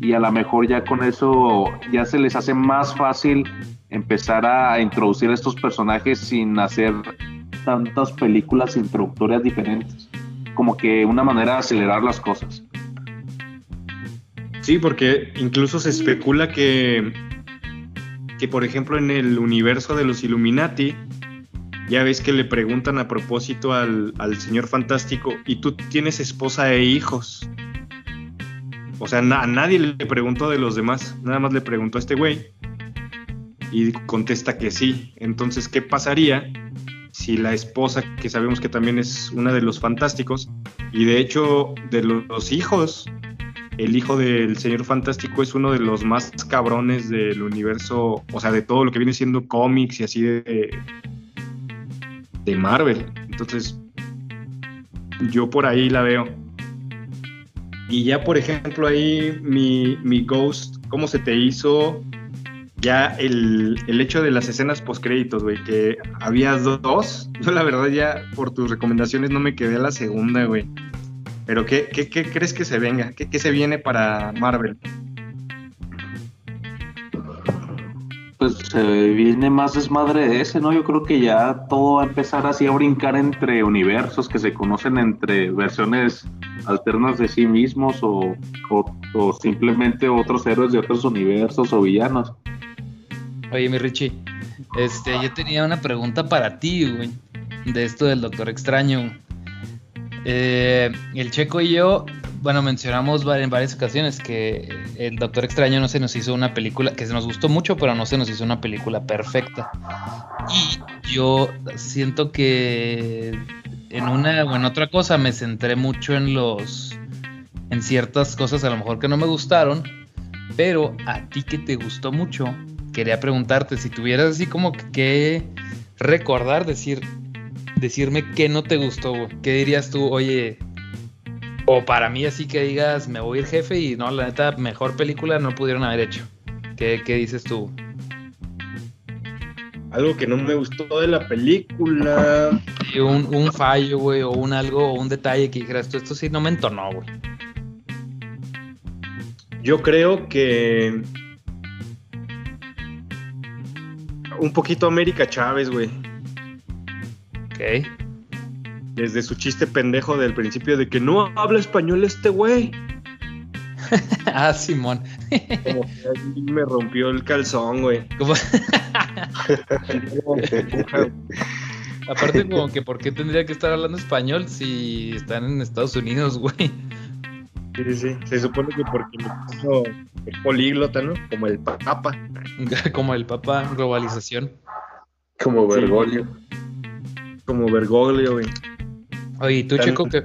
y a lo mejor ya con eso ya se les hace más fácil empezar a introducir estos personajes sin hacer tantas películas introductorias diferentes como que una manera de acelerar las cosas. Sí, porque incluso se especula que, que por ejemplo en el universo de los Illuminati, ya ves que le preguntan a propósito al, señor fantástico, ¿y tú tienes esposa e hijos? O sea, a nadie le preguntó de los demás, nada más le preguntó a este güey. Y contesta que sí. Entonces, ¿qué pasaría si la esposa, que sabemos que también es una de los fantásticos, y de hecho de los hijos, el hijo del señor fantástico es uno de los más cabrones del universo, o sea, de todo lo que viene siendo cómics y así de, de Marvel. Entonces, yo por ahí la veo. Y ya, por ejemplo, ahí mi, mi Ghost, ¿cómo se te hizo ya el, hecho de las escenas postcréditos, güey, que había dos. [LAUGHS] Yo la verdad ya por tus recomendaciones no me quedé a la segunda, güey. Pero ¿qué, qué, crees que se venga? ¿Qué, ¿Qué, se viene para Marvel? Pues se viene más desmadre de ese, ¿no? Yo creo que ya todo va a empezar así a brincar entre universos que se conocen entre versiones alternas de sí mismos o, o simplemente otros héroes de otros universos o villanos. Oye, mi Richie, este, yo tenía una pregunta para ti, güey, de esto del Doctor Extraño. Eh, el Checo y yo, bueno, mencionamos en varias ocasiones que el Doctor Extraño no se nos hizo una película, que se nos gustó mucho, pero no se nos hizo una película perfecta. Y yo siento que en una o en otra cosa me centré mucho en los, en ciertas cosas a lo mejor que no me gustaron, pero a ti que te gustó mucho, quería preguntarte si tuvieras así como que recordar, decir, decirme qué no te gustó, ¿qué dirías tú? Oye, o para mí así que digas, me voy a ir jefe y no, la neta, mejor película no pudieron haber hecho. ¿Qué, dices tú? Algo que no me gustó de la película. un, un fallo, güey, o un algo, o un detalle que dijeras, esto, esto sí no me entonó, güey. Yo creo que un poquito América Chávez, güey. Ok. Desde su chiste pendejo del principio de que no habla español este güey. [LAUGHS] ah, Simón. Como que me rompió el calzón, güey. [LAUGHS] Aparte, como que, ¿por qué tendría que estar hablando español si están en Estados Unidos, güey? Sí, sí, Se supone que porque es políglota, ¿no? Como el Papa. [LAUGHS] Como el Papa, globalización. Como Bergoglio. Como Bergoglio, güey. Oye, ¿y tú, Chico, qué,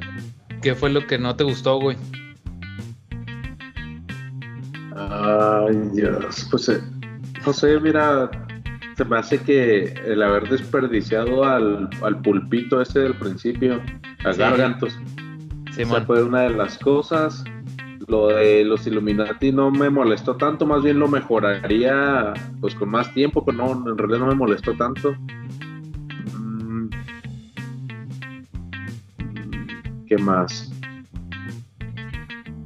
qué fue lo que no te gustó, güey? Ay, Dios. Pues, eh, no sé, mira, se me hace que el haber desperdiciado al, al pulpito ese del principio, a Gargantos, Sí, fue una de las cosas. Lo de los Illuminati no me molestó tanto, más bien lo mejoraría pues con más tiempo, pero no, en realidad no me molestó tanto. Mm. ¿Qué más?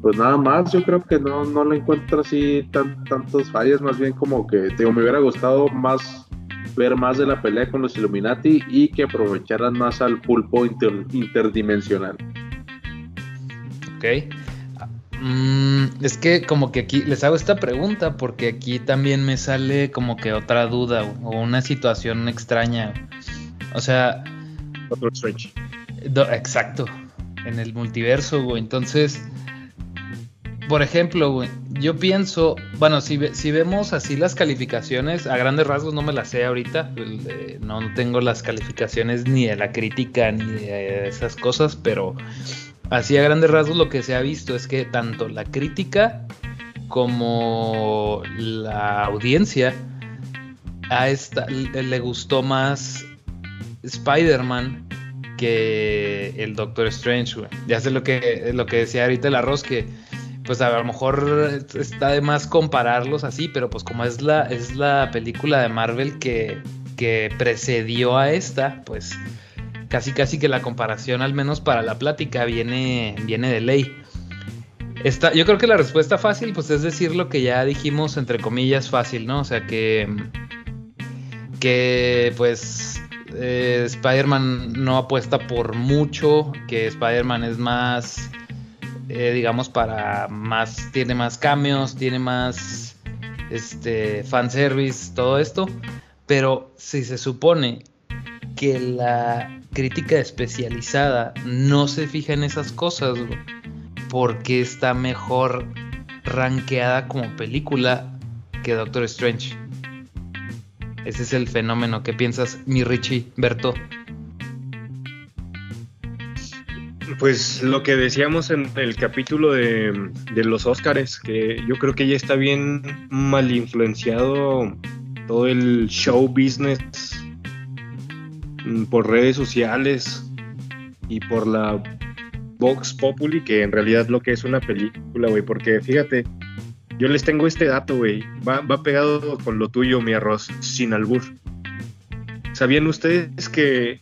Pues nada más, yo creo que no, no le encuentro así tan, tantos fallas, más bien como que digo, me hubiera gustado más ver más de la pelea con los Illuminati y que aprovecharan más al pulpo interdimensional. Ok. Mm, es que como que aquí les hago esta pregunta porque aquí también me sale como que otra duda o una situación extraña. O sea... Otro Strange. exacto. En el multiverso, güey. Entonces, por ejemplo, güey, yo pienso, bueno, si, si vemos así las calificaciones, a grandes rasgos no me las sé ahorita, no tengo las calificaciones ni de la crítica ni de esas cosas, pero así a grandes rasgos lo que se ha visto es que tanto la crítica como la audiencia a esta le gustó más Spider-Man que el Doctor Strange. Ya sé lo que, lo que decía ahorita el arroz, que pues a lo mejor está de más compararlos así, pero pues como es la, es la película de Marvel que, que precedió a esta, pues casi casi que la comparación, al menos para la plática, viene, viene de ley. Esta, yo creo que la respuesta fácil, pues es decir lo que ya dijimos, entre comillas, fácil, ¿no? O sea que, que pues eh, Spider-Man no apuesta por mucho, que Spider-Man es más eh, digamos, para más, tiene más cambios, tiene más este, fanservice, todo esto. Pero si se supone que la crítica especializada no se fija en esas cosas, porque está mejor rankeada como película que Doctor Strange. Ese es el fenómeno. ¿Qué piensas, mi Richie Berto? Pues lo que decíamos en el capítulo de, los Óscares, que yo creo que ya está bien mal influenciado todo el show business por redes sociales y por la Vox Populi, que en realidad lo que es una película, güey, porque fíjate, yo les tengo este dato, güey, va, va pegado con lo tuyo, mi arroz, sin albur. ¿Sabían ustedes que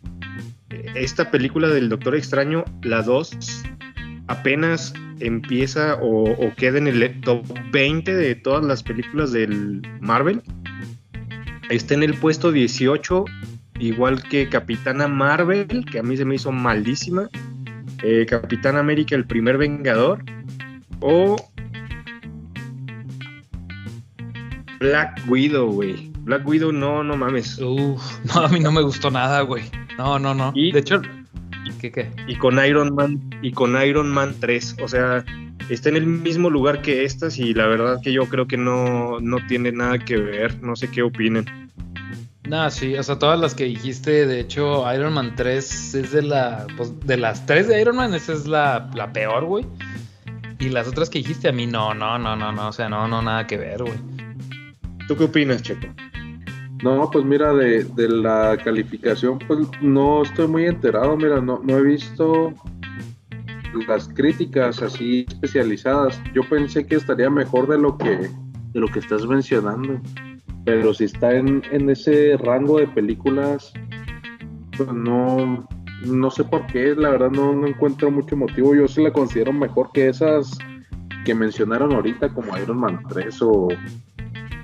esta película del Doctor Extraño, la 2, apenas empieza o, queda en el top 20 de todas las películas del Marvel. Está en el puesto 18, igual que Capitana Marvel, que a mí se me hizo maldísima. Eh, Capitán América, el primer Vengador. O Black Widow, güey. Black Widow, no, no mames. Uf, [LAUGHS] no, a mí no me gustó nada, güey. No, no, no. Y, de hecho, ¿qué, qué? Y con Iron Man, y con Iron Man 3, o sea, está en el mismo lugar que estas y la verdad que yo creo que no, no tiene nada que ver, no sé qué opinen. Nah, sí, o sea, todas las que dijiste, de hecho, Iron Man 3 es de la, pues, de las tres de Iron Man, esa es la, la peor, güey. Y las otras que dijiste a mí, no, no, no, no, no, o sea, no, no, nada que ver, güey. ¿Tú qué opinas, Checo? No, pues mira, de, la calificación, pues no estoy muy enterado, mira, no, no he visto las críticas así especializadas. Yo pensé que estaría mejor de lo que, de lo que estás mencionando, pero si está en, ese rango de películas, pues no, no sé por qué, la verdad no, no encuentro mucho motivo. Yo sí la considero mejor que esas que mencionaron ahorita, como Iron Man 3 o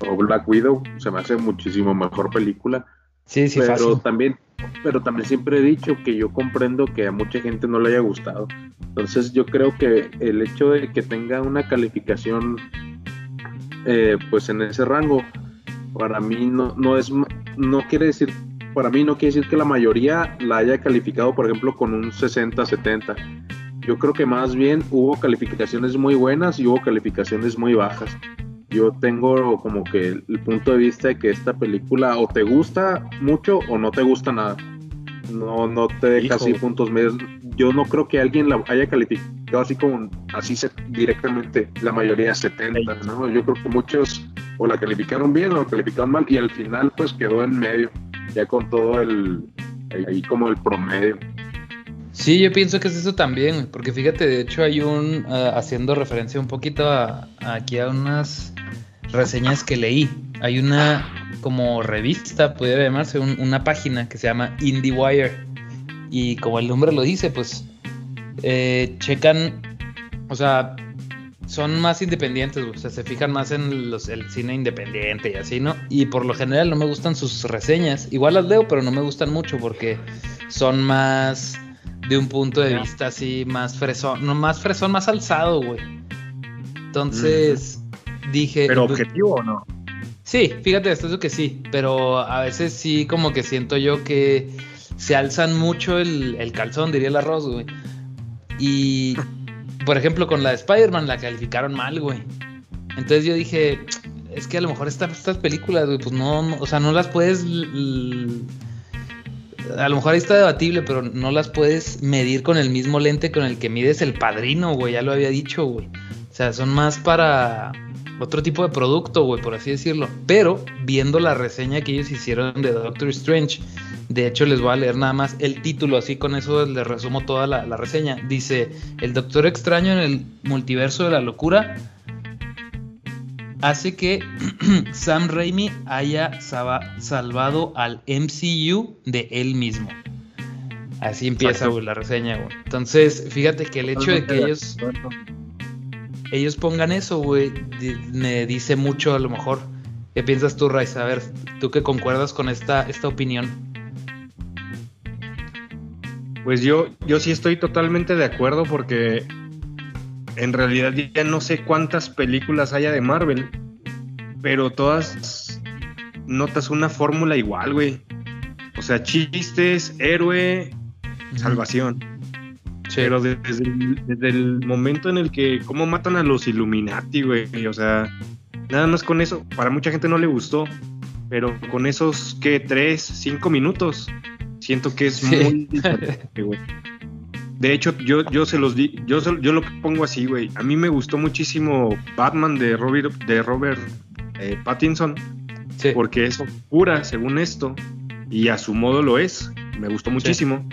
o Black Widow, se me hace muchísimo mejor película. Sí, sí, pero también, pero también siempre he dicho que yo comprendo que a mucha gente no le haya gustado. Entonces yo creo que el hecho de que tenga una calificación eh, pues en ese rango, para mí no, no es no quiere decir para mí no quiere decir que la mayoría la haya calificado, por ejemplo, con un 60-70. Yo creo que más bien hubo calificaciones muy buenas y hubo calificaciones muy bajas yo tengo como que el, punto de vista de que esta película o te gusta mucho o no te gusta nada. No, no te deja así puntos medios. Yo no creo que alguien la haya calificado así como así se, directamente, la mayoría 70, ¿no? Yo creo que muchos o la calificaron bien o la calificaron mal y al final pues quedó en medio, ya con todo el ahí como el promedio. Sí, yo pienso que es eso también, porque fíjate, de hecho hay un, ah, haciendo referencia un poquito a, aquí a unas reseñas que leí, hay una como revista, pudiera llamarse, una página que se llama IndieWire, y como el nombre lo dice, pues eh, checan, o sea, son más independientes, o sea, se fijan más en los, el cine independiente y así, ¿no? Y por lo general no me gustan sus reseñas. Igual las leo, pero no me gustan mucho porque son más de un punto de vista así, más fresón, no más fresón, más alzado, güey. Entonces, dije... ¿Pero pues, objetivo o no? Sí, fíjate, esto es lo que sí, pero a veces sí como que siento yo que se alzan mucho el, el calzón, diría el arroz, güey. Y, por ejemplo, con la de Spider-Man la calificaron mal, güey. Entonces yo dije, es que a lo mejor estas películas, güey, pues no, o sea, no las puedes... A lo mejor ahí está debatible, pero no las puedes medir con el mismo lente con el que mides el padrino, güey, ya lo había dicho, güey. O sea, son más para otro tipo de producto, güey, por así decirlo. Pero viendo la reseña que ellos hicieron de Doctor Strange, de hecho les voy a leer nada más el título, así con eso les resumo toda la, reseña. Dice, el Doctor Extraño en el multiverso de la locura hace que [CLEARS THROAT] Sam Raimi haya salvado al MCU de él mismo. Así empieza, la reseña, güey. Entonces, fíjate que el hecho de que ellos ellos pongan eso, güey, me dice mucho a lo mejor. ¿Qué piensas tú, Raiz? A ver, tú que concuerdas con esta, esta opinión. Pues yo, yo sí estoy totalmente de acuerdo porque en realidad ya no sé cuántas películas haya de Marvel, pero todas notas una fórmula igual, güey. O sea, chistes, héroe, salvación. Pero desde el, momento en el que, ¿cómo matan a los Illuminati, güey? O sea, nada más con eso, para mucha gente no le gustó, pero con esos, ¿qué? Tres, cinco minutos, siento que es muy diferente, güey. De hecho, yo, yo se los di, yo, yo lo pongo así, güey. A mí me gustó muchísimo Batman de Robert, de Robert eh, Pattinson, porque es pura, según esto, y a su modo lo es. Me gustó muchísimo.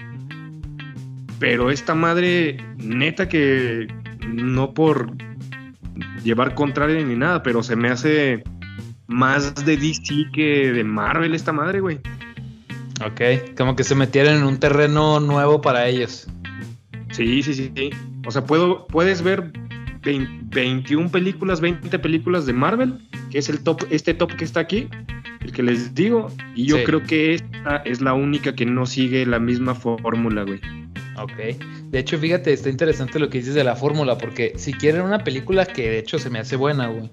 Pero esta madre, neta que no por llevar contrario ni nada, pero se me hace más de DC que de Marvel esta madre, güey. Ok, como que se metieron en un terreno nuevo para ellos. Sí, sí, sí. sí. O sea, puedo, puedes ver 21 películas, 20 películas de Marvel, que es el top, este top que está aquí, el que les digo, y yo creo que esta es la única que no sigue la misma fórmula, güey. Ok. De hecho, fíjate, está interesante lo que dices de la fórmula, porque si quieren una película que de hecho se me hace buena, güey.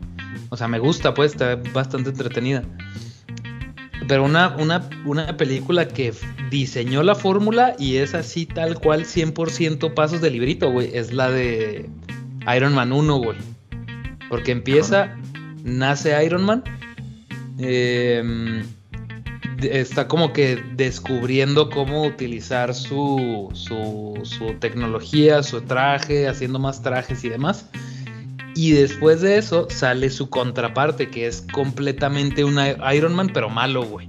O sea, me gusta, pues, está bastante entretenida. Pero una, una, una película que diseñó la fórmula y es así tal cual 100% pasos de librito, güey, es la de Iron Man 1, güey. Porque empieza, nace Iron Man. Eh, está como que descubriendo cómo utilizar su, su, tecnología, su traje, haciendo más trajes y demás. Y después de eso sale su contraparte, que es completamente un Iron Man, pero malo, güey.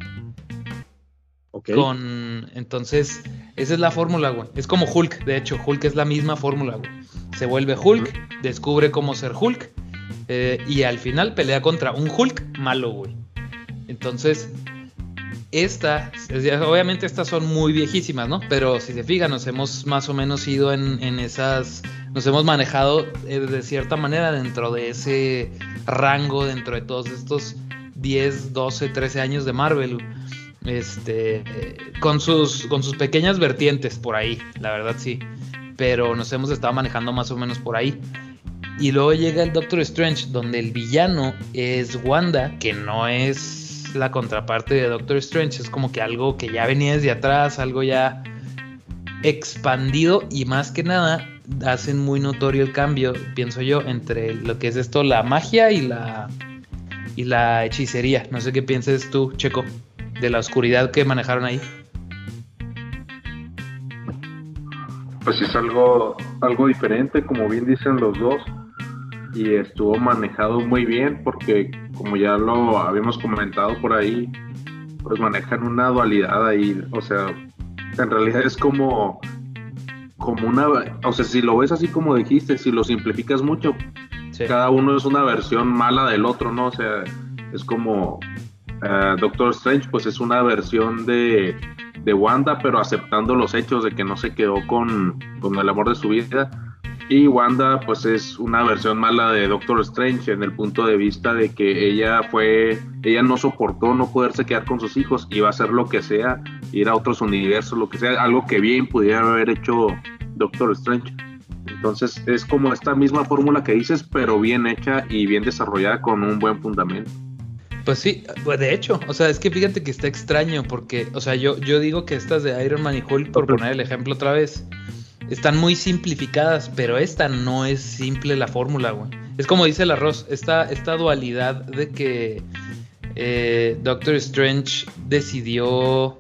Ok. Con, entonces, esa es la fórmula, güey. Es como Hulk, de hecho, Hulk es la misma fórmula, güey. Se vuelve Hulk, descubre cómo ser Hulk, eh, y al final pelea contra un Hulk malo, güey. Entonces, esta, obviamente estas son muy viejísimas, ¿no? Pero si se fijan, nos hemos más o menos ido en, esas, nos hemos manejado eh, de cierta manera dentro de ese rango, dentro de todos estos 10, 12, 13 años de Marvel. Este, con sus, con sus pequeñas vertientes por ahí, la verdad sí. Pero nos hemos estado manejando más o menos por ahí. Y luego llega el Doctor Strange, donde el villano es Wanda, que no es la contraparte de Doctor Strange. Es como que algo que ya venía desde atrás, algo ya expandido y más que nada hacen muy notorio el cambio, pienso yo, entre lo que es esto, la magia y la y la hechicería. No sé qué pienses tú, Checo, de la oscuridad que manejaron ahí. Pues es algo, algo diferente, como bien dicen los dos y estuvo manejado muy bien porque como ya lo habíamos comentado por ahí, pues manejan una dualidad ahí, o sea, en realidad es como como una, o sea, si lo ves así como dijiste, si lo simplificas mucho, cada uno es una versión mala del otro, ¿no? O sea, es como uh, Doctor Strange, pues es una versión de, de Wanda, pero aceptando los hechos de que no se quedó con, con el amor de su vida Y Wanda, pues es una versión mala de Doctor Strange en el punto de vista de que ella fue, ella no soportó no poderse quedar con sus hijos, iba a hacer lo que sea, ir a otros universos, lo que sea, algo que bien pudiera haber hecho Doctor Strange. Entonces es como esta misma fórmula que dices, pero bien hecha y bien desarrollada con un buen fundamento. Pues sí, pues de hecho, o sea, es que fíjate que está extraño porque, o sea, yo, yo digo que estas de Iron Man y Hulk, por poner el ejemplo otra vez, están muy simplificadas, pero esta no es simple la fórmula, güey. Es como dice el arroz, esta, esta dualidad de que eh, Doctor Strange decidió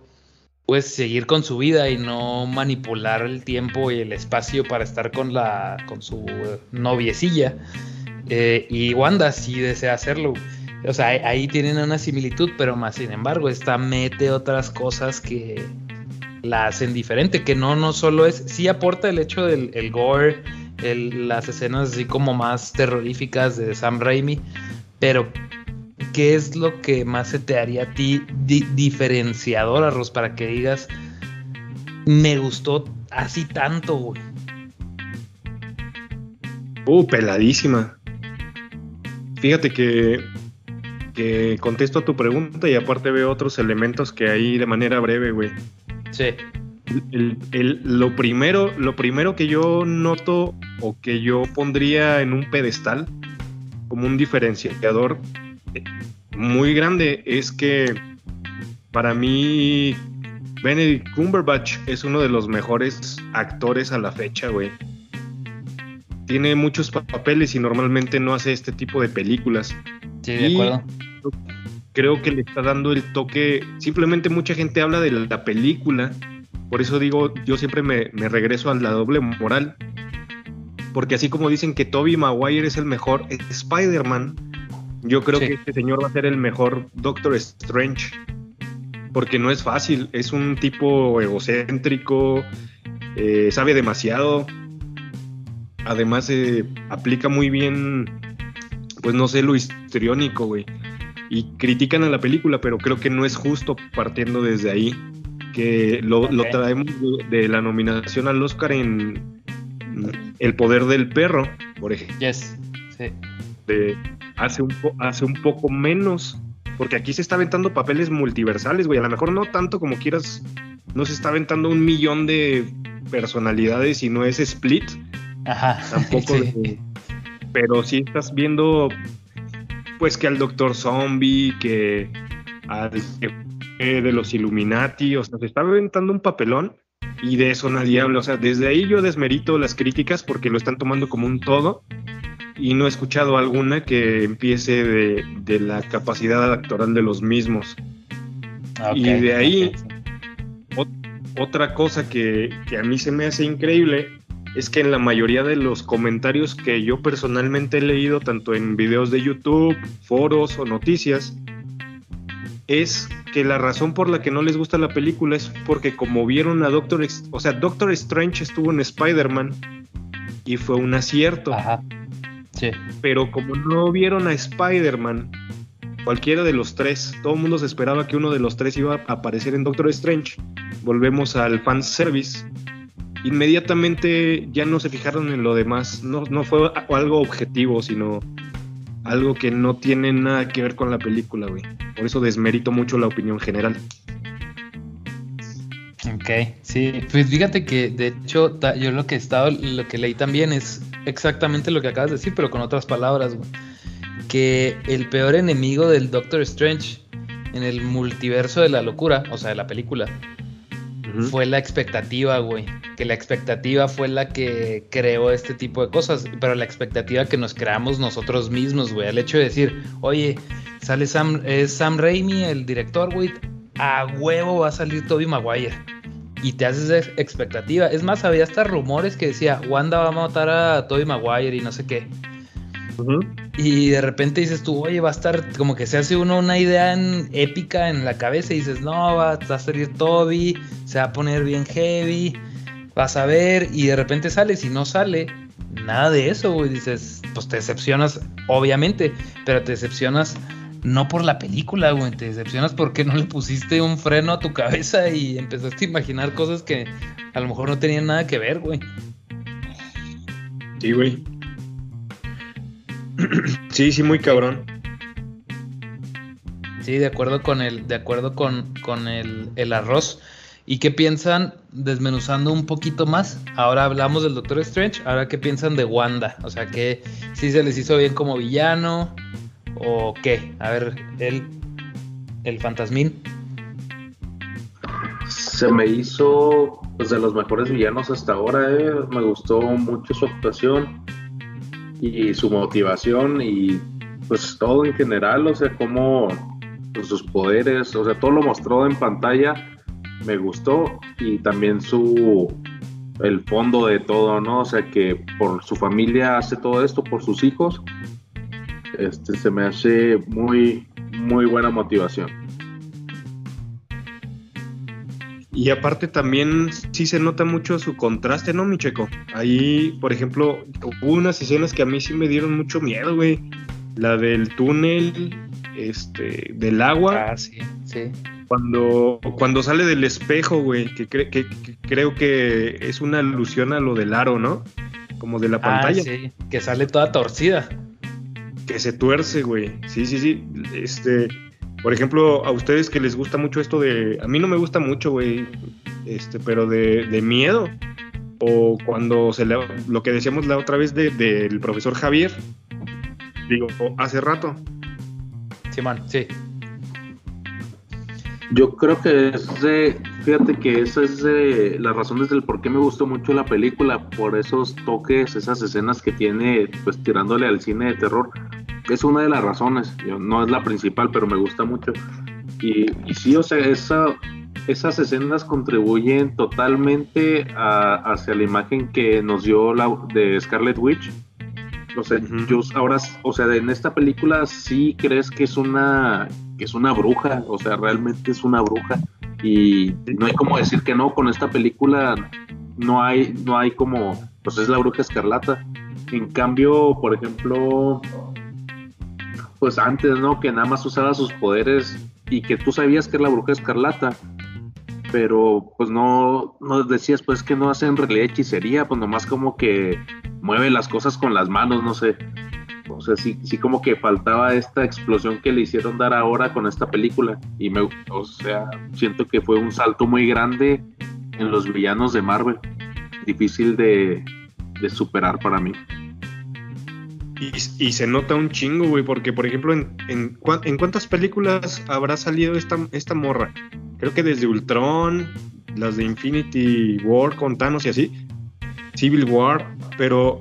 pues seguir con su vida y no manipular el tiempo y el espacio para estar con la con su noviecilla eh, y Wanda sí desea hacerlo o sea ahí tienen una similitud pero más sin embargo esta mete otras cosas que la hacen diferente, que no, no solo es, sí aporta el hecho del el gore, las escenas así como más terroríficas de Sam Raimi, pero ¿qué es lo que más se te haría a ti diferenciador, Arroz, para que digas, me gustó así tanto, güey? Uh, peladísima. Fíjate que, que contesto a tu pregunta y aparte veo otros elementos que hay de manera breve, güey. Sí. lo, primero, lo primero que yo noto o que yo pondría en un pedestal como un diferenciador eh, muy grande es que para mí Benedict Cumberbatch es uno de los mejores actores a la fecha, güey. Tiene muchos papeles y normalmente no hace este tipo de películas. Sí, de acuerdo creo que le está dando el toque. Simplemente mucha gente habla de la película. Por eso digo, yo siempre me, regreso a la doble moral. Porque así como dicen que Toby Maguire es el mejor Spider-Man, yo creo que este señor va a ser el mejor Doctor Strange. Porque no es fácil, es un tipo egocéntrico, eh, sabe demasiado. Además, eh, aplica muy bien, pues no sé, lo histriónico, güey y critican a la película, pero creo que no es justo partiendo desde ahí, que lo, traemos de la nominación al Oscar en El Poder del Perro, por ejemplo. Yes. Sí. hace, un hace un poco menos, porque aquí se está aventando papeles multiversales, güey, a lo mejor no tanto como quieras, no se está aventando un millón de personalidades y no es split. Ajá. [LAUGHS] Tampoco. pero sí estás viendo pues que al Doctor Zombie, que al de los Illuminati, o sea, se está aventando un papelón y de eso nadie habla. O sea, desde ahí yo desmerito las críticas porque lo están tomando como un todo y no he escuchado alguna que empiece de, la capacidad actoral de los mismos. y de ahí, otra cosa que, que a mí se me hace increíble es que en la mayoría de los comentarios que yo personalmente he leído, tanto en videos de YouTube, foros o noticias, es que la razón por la que no les gusta la película es porque como vieron a Doctor, o sea, Doctor Strange estuvo en Spider-Man y fue un acierto. Ajá. Sí. Pero como no vieron a Spider-Man, cualquiera de los tres, todo el mundo se esperaba que uno de los tres iba a aparecer en Doctor Strange. Volvemos al fan service inmediatamente ya no se fijaron en lo demás. No, no fue algo objetivo, sino algo que no tiene nada que ver con la película, güey. Por eso desmerito mucho la opinión general. Ok, sí, pues fíjate que de hecho yo lo que he estado, lo que leí también es exactamente lo que acabas de decir, pero con otras palabras, güey. Que el peor enemigo del Doctor Strange en el multiverso de la locura, o sea, de la película, fue la expectativa, güey. Que la expectativa fue la que creó este tipo de cosas, pero la expectativa que nos creamos nosotros mismos, güey. El hecho de decir, oye, sale Sam, es Sam Raimi, el director, güey, a huevo va a salir Toby Maguire. Y te haces expectativa. Es más, había hasta rumores que decía, Wanda va a matar a Toby Maguire y no sé qué. Y de repente dices tú, oye, va a estar como que se hace uno una idea épica en la cabeza y dices, no, va, a salir Toby, se va a poner bien heavy, vas a ver, y de repente sale, si no sale, nada de eso, güey, dices, pues te decepcionas, obviamente, pero te decepcionas no por la película, güey, te decepcionas porque no le pusiste un freno a tu cabeza y empezaste a imaginar cosas que a lo mejor no tenían nada que ver, güey. Sí, güey. [CLEARS THROAT] sí, sí, muy cabrón. Sí, de acuerdo con el, de acuerdo con, con el, el arroz. ¿Y qué piensan, desmenuzando un poquito más? Ahora hablamos del Doctor Strange, ahora qué piensan de Wanda. O sea, que si se les hizo bien como villano o qué. A ver, él, el fantasmín. Se me hizo pues, de los mejores villanos hasta ahora. Eh. Me gustó mucho su actuación y su motivación y pues todo en general, o sea, como pues, sus poderes, o sea, todo lo mostró en pantalla me gustó y también su el fondo de todo, ¿no? O sea que por su familia hace todo esto, por sus hijos, este se me hace muy, muy buena motivación. Y aparte también sí se nota mucho su contraste, ¿no, mi checo? Ahí, por ejemplo, hubo unas escenas que a mí sí me dieron mucho miedo, güey. La del túnel, este, del agua. Ah, sí, sí. Cuando, cuando sale del espejo, güey, que, que, creo que es una alusión a lo del aro, ¿no? Como de la ah, pantalla. sí, que sale toda torcida. Que se tuerce, güey. Sí, sí, sí. Este, por ejemplo, a ustedes que les gusta mucho esto de. A mí no me gusta mucho, güey. Este, pero de, de miedo. O cuando se le, lo que decíamos la otra vez del de, profesor Javier. Digo, hace rato. Sí, man, sí. Yo creo que es de, fíjate que esa es de las razones del por qué me gustó mucho la película, por esos toques, esas escenas que tiene, pues tirándole al cine de terror. Es una de las razones, no es la principal, pero me gusta mucho. Y, y sí, o sea, esa, esas escenas contribuyen totalmente hacia la imagen que nos dio la de Scarlet Witch. O sea, yo ahora, o sea, en esta película sí crees que es una que es una bruja, o sea, realmente es una bruja. Y no hay como decir que no, con esta película no hay, no hay como, pues es la bruja escarlata. En cambio, por ejemplo, pues antes, ¿no? Que nada más usaba sus poderes y que tú sabías que era la bruja escarlata, pero pues no, no decías, pues que no hacen realidad hechicería, pues nomás como que mueve las cosas con las manos, no sé. O sea, sí, sí como que faltaba esta explosión que le hicieron dar ahora con esta película. Y me, o sea, siento que fue un salto muy grande en los villanos de Marvel. Difícil de, superar para mí. Y, se nota un chingo, güey, porque por ejemplo, en, en, cuántas películas habrá salido esta, esta morra? Creo que desde Ultron, las de Infinity War con Thanos y así, Civil War, pero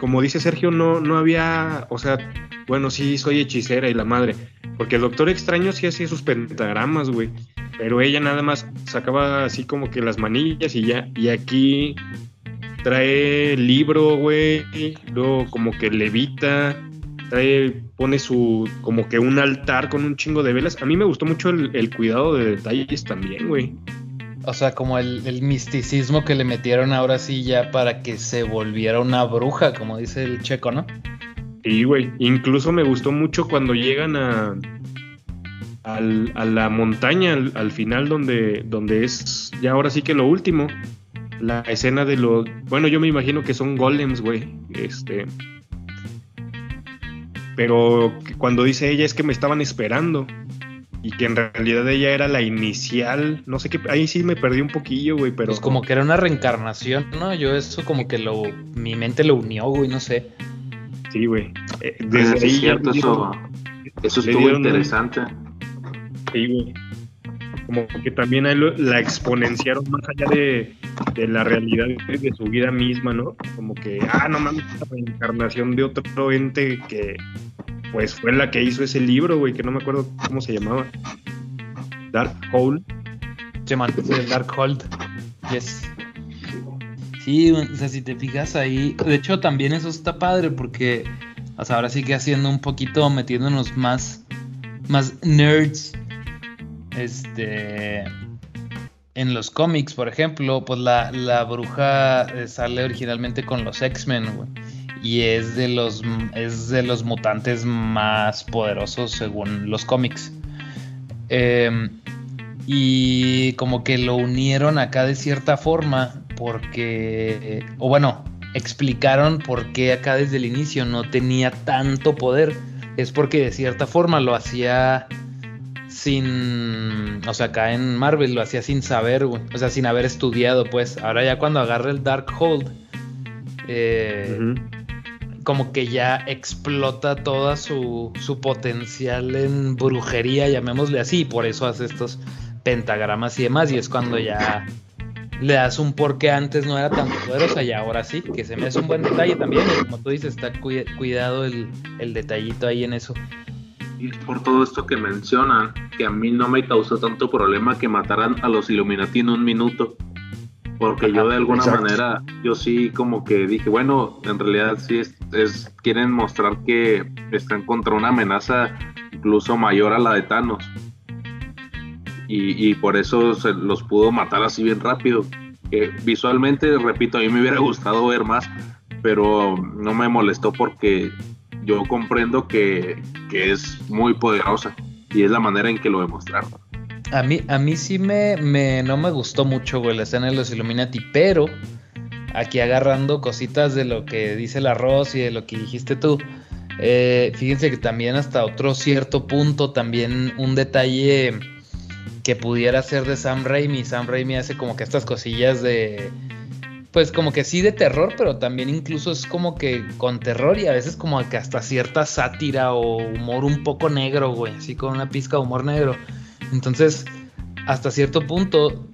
como dice Sergio, no, no había, o sea, bueno, sí, soy hechicera y la madre, porque el Doctor Extraño sí hacía sus pentagramas, güey, pero ella nada más sacaba así como que las manillas y ya, y aquí trae libro, güey, luego como que levita, trae, pone su, como que un altar con un chingo de velas. A mí me gustó mucho el, el cuidado de detalles también, güey. O sea, como el, misticismo que le metieron ahora sí ya para que se volviera una bruja, como dice el checo, ¿no? Sí, güey. Incluso me gustó mucho cuando llegan a, a la montaña, al, final donde, donde es ya ahora sí que lo último. La escena de los... Bueno, yo me imagino que son golems, güey. Este... Pero cuando dice ella es que me estaban esperando y que en realidad ella era la inicial, no sé qué, ahí sí me perdí un poquillo, güey, pero... Pues como que era una reencarnación, ¿no? Yo eso como que lo, mi mente lo unió, güey, no sé. Sí, güey. Eh, desde ah, es cierto, eso, eso estuvo interesante. Sí, güey. Como que también la exponenciaron más allá de, de la realidad de su vida misma, ¿no? Como que, ah, no mames, la reencarnación de otro ente que pues fue la que hizo ese libro, güey, que no me acuerdo cómo se llamaba. Dark Hole. Sí, man, Dark Hold. Yes. Sí, o sea, si te fijas ahí, de hecho también eso está padre porque, o sea, ahora sí que haciendo un poquito, metiéndonos más, más nerds, este, en los cómics, por ejemplo, pues la, la bruja eh, sale originalmente con los X-Men, y es de los es de los mutantes más poderosos según los cómics. Em, y como que lo unieron acá de cierta forma porque, o bueno, explicaron por qué acá desde el inicio no tenía tanto poder. Es porque de cierta forma lo hacía sin. O sea, acá en Marvel lo hacía sin saber, güey. O sea, sin haber estudiado, pues. Ahora ya cuando agarra el Dark Hold. Eh, como que ya explota toda su, su potencial en brujería, llamémosle así, y por eso hace estos pentagramas y demás, y es cuando ya le das un porqué antes no era tan poderosa y ahora sí, que se me hace un buen detalle también, como tú dices, está cuidado el, el detallito ahí en eso. Y por todo esto que mencionan, que a mí no me causó tanto problema que mataran a los Illuminati en un minuto. Porque yo de alguna manera, yo sí como que dije, bueno, en realidad sí es, quieren mostrar que están contra una amenaza incluso mayor a la de Thanos. Y, por eso se los pudo matar así bien rápido. Que visualmente, repito, a mí me hubiera gustado ver más, pero no me molestó porque yo comprendo que, que es muy poderosa y es la manera en que lo demostraron. A mí, a mí sí me, me, no me gustó mucho, la escena de los Illuminati, pero aquí agarrando cositas de lo que dice el arroz y de lo que dijiste tú. Eh, fíjense que también hasta otro cierto punto, también un detalle que pudiera ser de Sam Raimi. Sam Raimi hace como que estas cosillas de, pues como que sí de terror, pero también incluso es como que con terror y a veces como que hasta cierta sátira o humor un poco negro, güey, así con una pizca de humor negro. Entonces, hasta cierto punto,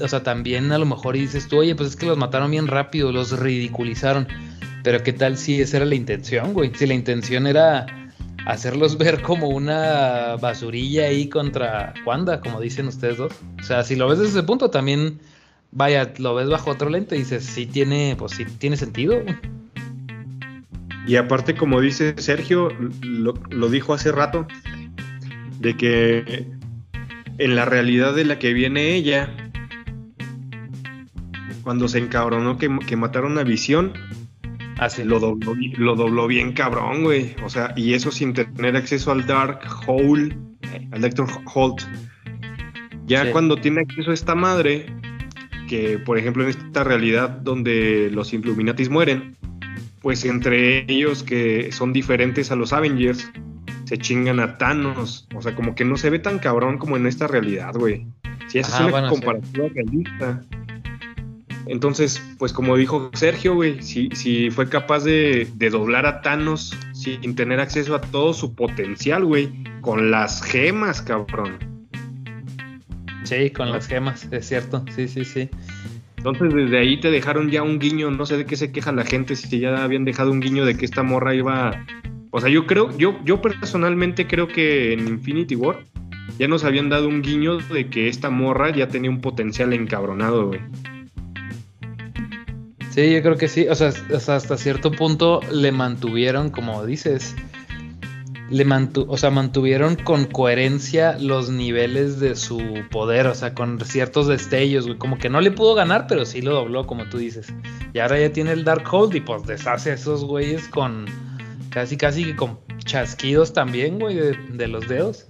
o sea, también a lo mejor dices tú, oye, pues es que los mataron bien rápido, los ridiculizaron. Pero qué tal si esa era la intención, güey. Si la intención era hacerlos [LAUGHS] ver como una basurilla ahí contra Wanda, como dicen ustedes dos. O sea, si lo ves desde ese punto, también, vaya, lo ves bajo otro lente y dices, sí tiene, pues sí tiene sentido. Y aparte, como dice Sergio, lo, lo dijo hace rato, de que en la realidad de la que viene ella, cuando se encabronó que, que mataron a Visión, Así. Ah, lo, dobló, lo dobló bien cabrón, güey. O sea, y eso sin tener acceso al Dark Hole, al Lector Holt. Ya cuando tiene acceso a esta madre, que por ejemplo en esta realidad donde los Illuminatis mueren, pues entre ellos que son diferentes a los Avengers, se chingan a Thanos. O sea, como que no se ve tan cabrón como en esta realidad, güey. Si es una comparativa realista. Entonces, pues como dijo Sergio, güey, si, si fue capaz de, doblar a Thanos sin tener acceso a todo su potencial, güey, con las gemas, cabrón. Sí, con las gemas, es cierto, sí, sí, sí. Entonces desde ahí te dejaron ya un guiño, no sé de qué se queja la gente, si ya habían dejado un guiño de que esta morra iba o sea, yo creo, yo, yo personalmente creo que en Infinity War ya nos habían dado un guiño de que esta morra ya tenía un potencial encabronado, güey. Sí, yo creo que sí. O sea, hasta cierto punto le mantuvieron, como dices, le mantu o sea, mantuvieron con coherencia los niveles de su poder, o sea, con ciertos destellos, güey. Como que no le pudo ganar, pero sí lo dobló, como tú dices. Y ahora ya tiene el Dark Hold y pues deshace a esos güeyes con Casi, casi con chasquidos también, güey, de, los dedos.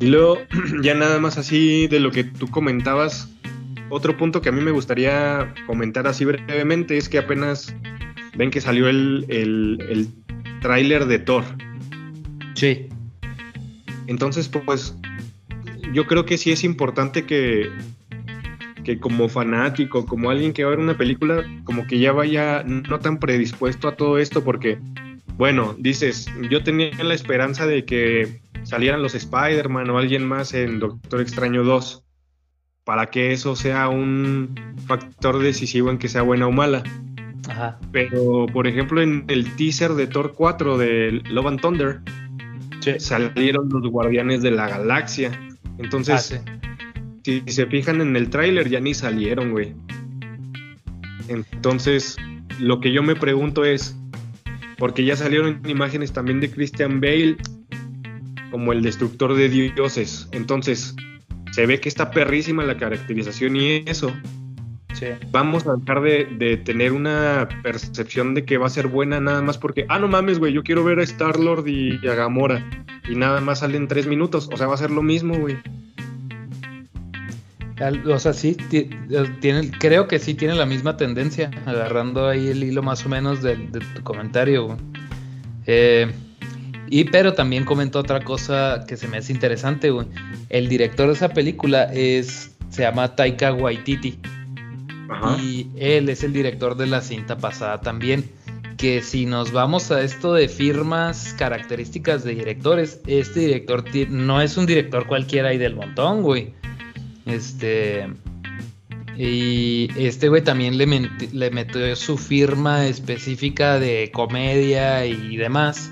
Y luego, [CLEARS THROAT] ya nada más así de lo que tú comentabas, otro punto que a mí me gustaría comentar así brevemente es que apenas ven que salió el, el tráiler de Thor. Sí. Entonces, pues, yo creo que sí es importante que, que como fanático, como alguien que va a ver una película, como que ya vaya no tan predispuesto a todo esto, porque, bueno, dices, yo tenía la esperanza de que salieran los Spider-Man o alguien más en Doctor Extraño 2, para que eso sea un factor decisivo en que sea buena o mala. Ajá. Pero, por ejemplo, en el teaser de Thor 4 de Love and Thunder, salieron los Guardianes de la Galaxia. Entonces, ah, si se fijan en el tráiler ya ni salieron, güey. Entonces, lo que yo me pregunto es, porque ya salieron imágenes también de Christian Bale como el destructor de dioses. Entonces, se ve que está perrísima la caracterización y eso. Vamos a dejar de, de, tener una percepción de que va a ser buena nada más porque, ah, no mames, güey, yo quiero ver a Star-Lord y a Gamora. Y nada más salen tres minutos. O sea, va a ser lo mismo, güey. O sea, sí, tiene, creo que sí tiene la misma tendencia, agarrando ahí el hilo más o menos de, tu comentario. Eh, y pero también comentó otra cosa que se me hace interesante, güey. El director de esa película es se llama Taika Waititi. Y él es el director de la cinta pasada también. Que si nos vamos a esto de firmas, características de directores, este director no es un director cualquiera ahí del montón, güey. Este. Y este güey también le, le metió su firma específica de comedia y demás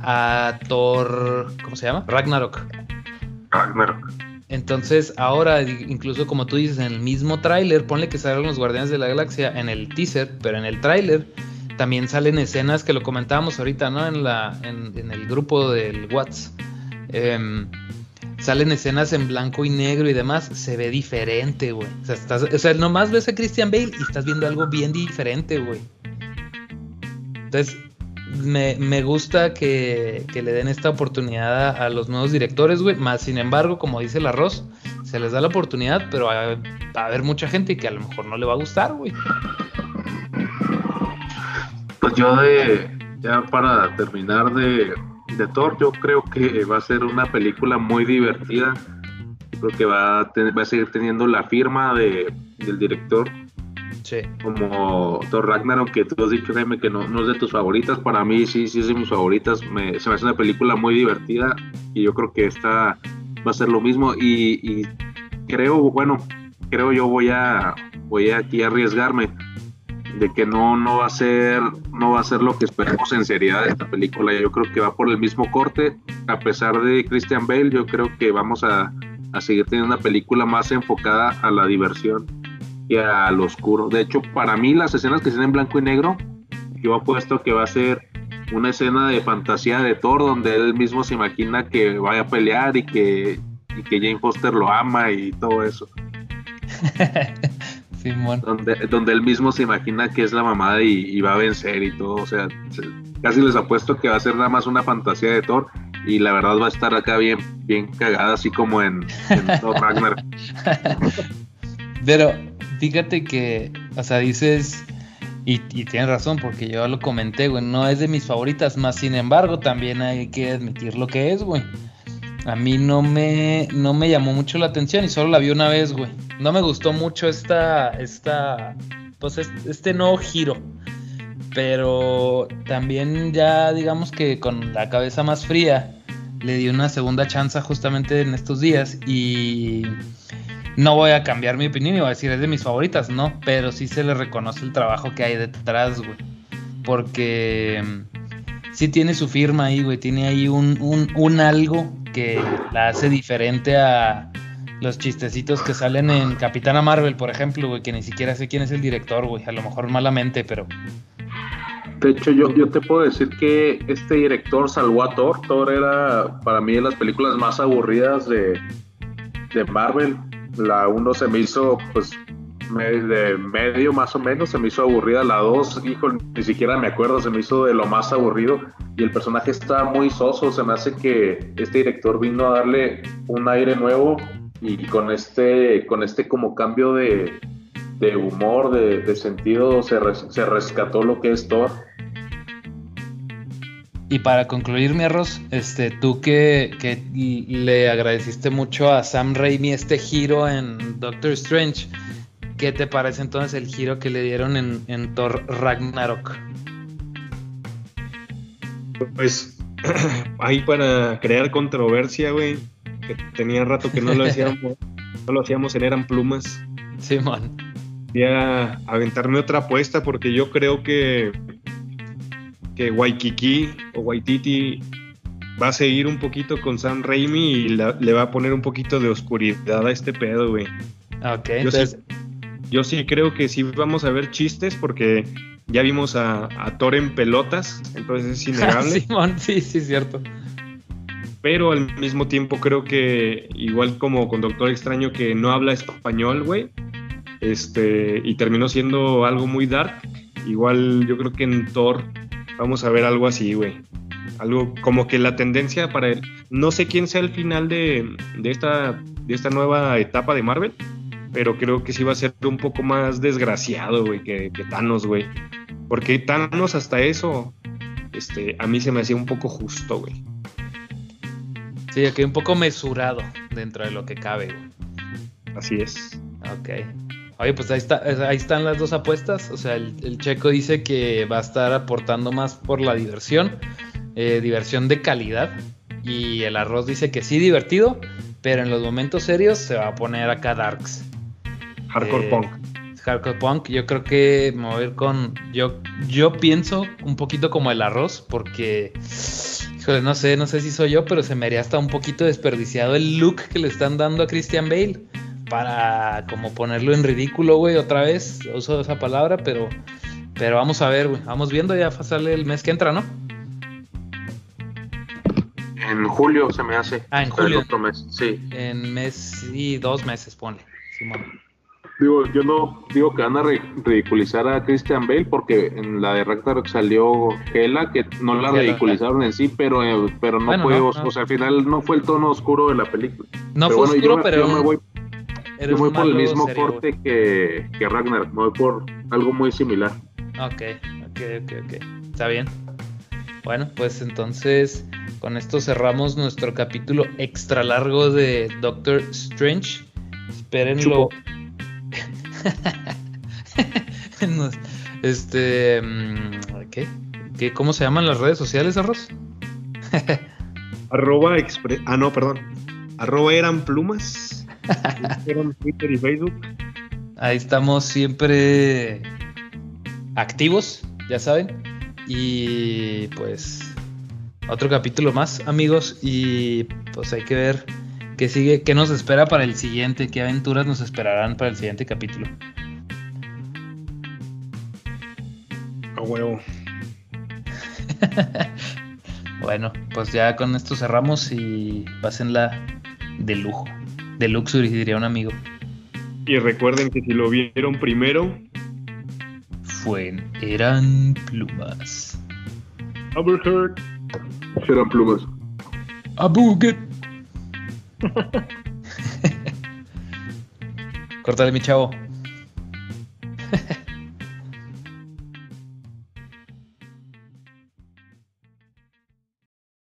a Thor. ¿Cómo se llama? Ragnarok. Ragnarok. Entonces, ahora, incluso como tú dices, en el mismo tráiler, ponle que salen los Guardianes de la Galaxia en el teaser, pero en el tráiler también salen escenas que lo comentábamos ahorita, ¿no? En, la, en, el grupo del WhatsApp. Em, salen escenas en blanco y negro y demás, se ve diferente, güey. O sea, estás, o sea, nomás ves a Christian Bale y estás viendo algo bien diferente, güey. Entonces, me, gusta que, le den esta oportunidad a, los nuevos directores, güey. Más sin embargo, como dice el arroz, se les da la oportunidad, pero va, a haber mucha gente que a lo mejor no le va a gustar, güey. Pues yo de, ya para terminar de, de Thor, yo creo que va a ser una película muy divertida. Creo que va a, va a seguir teniendo la firma de, del director como Thor Ragnarok, que tú has dicho, Jaime, que no, no, es de tus favoritas. Para mí sí, sí es de mis favoritas. Me, se me hace una película muy divertida y yo creo que esta va a ser lo mismo. Y, creo, bueno, creo yo voy a voy aquí a arriesgarme de que no, no va a ser no va a ser lo que esperamos en seriedad de esta película. Yo creo que va por el mismo corte. A pesar de Christian Bale, yo creo que vamos a, a seguir teniendo una película más enfocada a la diversión y al oscuro. De hecho, para mí las escenas que están en blanco y negro, yo apuesto que va a ser una escena de fantasía de Thor donde él mismo se imagina que vaya a pelear y que, y que Jane Foster lo ama y todo eso. [LAUGHS] Simón. Donde, donde él mismo se imagina que es la mamada y, va a vencer y todo. O sea, casi les apuesto que va a ser nada más una fantasía de Thor y la verdad va a estar acá bien, bien cagada, así como en, en Thor Ragnar. [LAUGHS] Pero fíjate que, o sea, dices, y, tienes razón, porque yo lo comenté, güey, no es de mis favoritas, más sin embargo, también hay que admitir lo que es, güey. A mí no me, no me llamó mucho la atención y solo la vi una vez, güey. No me gustó mucho esta, esta, pues este nuevo giro. Pero también ya digamos que con la cabeza más fría le di una segunda chance justamente en estos días y no voy a cambiar mi opinión y voy a decir es de mis favoritas, no, pero sí se le reconoce el trabajo que hay detrás, güey. Porque mm, sí tiene su firma ahí, güey, tiene ahí un, un, algo que la hace diferente a los chistecitos que salen en Capitana Marvel, por ejemplo, güey, que ni siquiera sé quién es el director, güey, a lo mejor malamente, pero... De hecho, yo, yo te puedo decir que este director salvó a Thor. Thor era para mí de las películas más aburridas de, de Marvel la 1 se me hizo, pues, de medio más o menos, se me hizo aburrida. La 2, hijo, ni siquiera me acuerdo, se me hizo de lo más aburrido. Y el personaje está muy soso, se me hace que este director vino a darle un aire nuevo y con este, con este como cambio de, de humor, de, de sentido, se, se rescató lo que es Thor y para concluir mi arroz, este, tú que, le agradeciste mucho a Sam Raimi este giro en Doctor Strange, ¿qué te parece entonces el giro que le dieron en, Thor Ragnarok? Pues [CLEARS THROAT] ahí para crear controversia, güey, que tenía rato que no lo hacíamos, [LAUGHS] no lo hacíamos en Eran Plumas. Simón. Voy a aventarme otra apuesta porque yo creo que que Waikiki o Waititi va a seguir un poquito con Sam Raimi y le va a poner un poquito de oscuridad a este pedo, güey. Ok, yo entonces... Sí, yo sí creo que sí vamos a ver chistes porque ya vimos a, Thor en pelotas, entonces es [LAUGHS] innegable. Simón, sí, sí, cierto. Pero al mismo tiempo creo que, igual como con Doctor Extraño que no habla español, güey, este, y terminó siendo algo muy dark, igual yo creo que en Thor Vamos a ver algo así, güey. Algo como que la tendencia para él. No sé quién sea el final de, esta, de esta nueva etapa de Marvel. pero creo que sí va a ser un poco más desgraciado, güey, que, que Thanos, güey. Porque Thanos hasta eso, este, a mí se me hacía un poco justo, güey. Sí, aquí un poco mesurado dentro de lo que cabe, güey. Así es. Ok. Oye, pues ahí, está, ahí están las dos apuestas. O sea, el, checo dice que va a estar aportando más por la diversión, eh, diversión de calidad. Y el arroz dice que sí, divertido, pero en los momentos serios se va a poner acá Darks. Hardcore eh, Punk. Hardcore Punk, yo creo que me voy a ir con. Yo, yo pienso un poquito como el arroz, porque. Híjole, no sé, no sé si soy yo, pero se me haría hasta un poquito desperdiciado el look que le están dando a Christian Bale. Para como ponerlo en ridículo, güey, otra vez. Uso esa palabra, pero. Pero vamos a ver, güey. Vamos viendo, ya sale el mes que entra, ¿no? En julio se me hace. Ah, en julio. otro mes, sí. En mes y dos meses, ponle. Digo, yo no digo que van a ridiculizar a Christian Bale porque en la de Ragnarok salió Hela, que no la ridiculizaron en sí, pero, eh, pero no fue, o sea, al final no fue el tono oscuro de la película. No fue oscuro, pero yo me voy, yo voy por el mismo corte que, que Ragnarok, me voy por algo muy similar. Ok, ok, ok, ok. Está bien. Bueno, pues entonces con esto cerramos nuestro capítulo extra largo de Doctor Strange. Espérenlo. [LAUGHS] este. Mm, ¿qué? ¿Qué? ¿Cómo se llaman las redes sociales, Arroz? [LAUGHS] Arroba Ah, no, perdón. Arroba eran plumas. Eran Twitter y Facebook. Ahí estamos siempre activos, ya saben. Y pues otro capítulo más, amigos. Y pues hay que ver qué sigue, qué nos espera para el siguiente, qué aventuras nos esperarán para el siguiente capítulo. A huevo. [LAUGHS] bueno, pues ya con esto cerramos y pásenla de lujo. De luxury, diría un amigo. Y recuerden que si lo vieron primero, fue Eran Plumas. Overheard. Eran Plumas. Abuget. [LAUGHS] Córtale, mi chavo. [LAUGHS]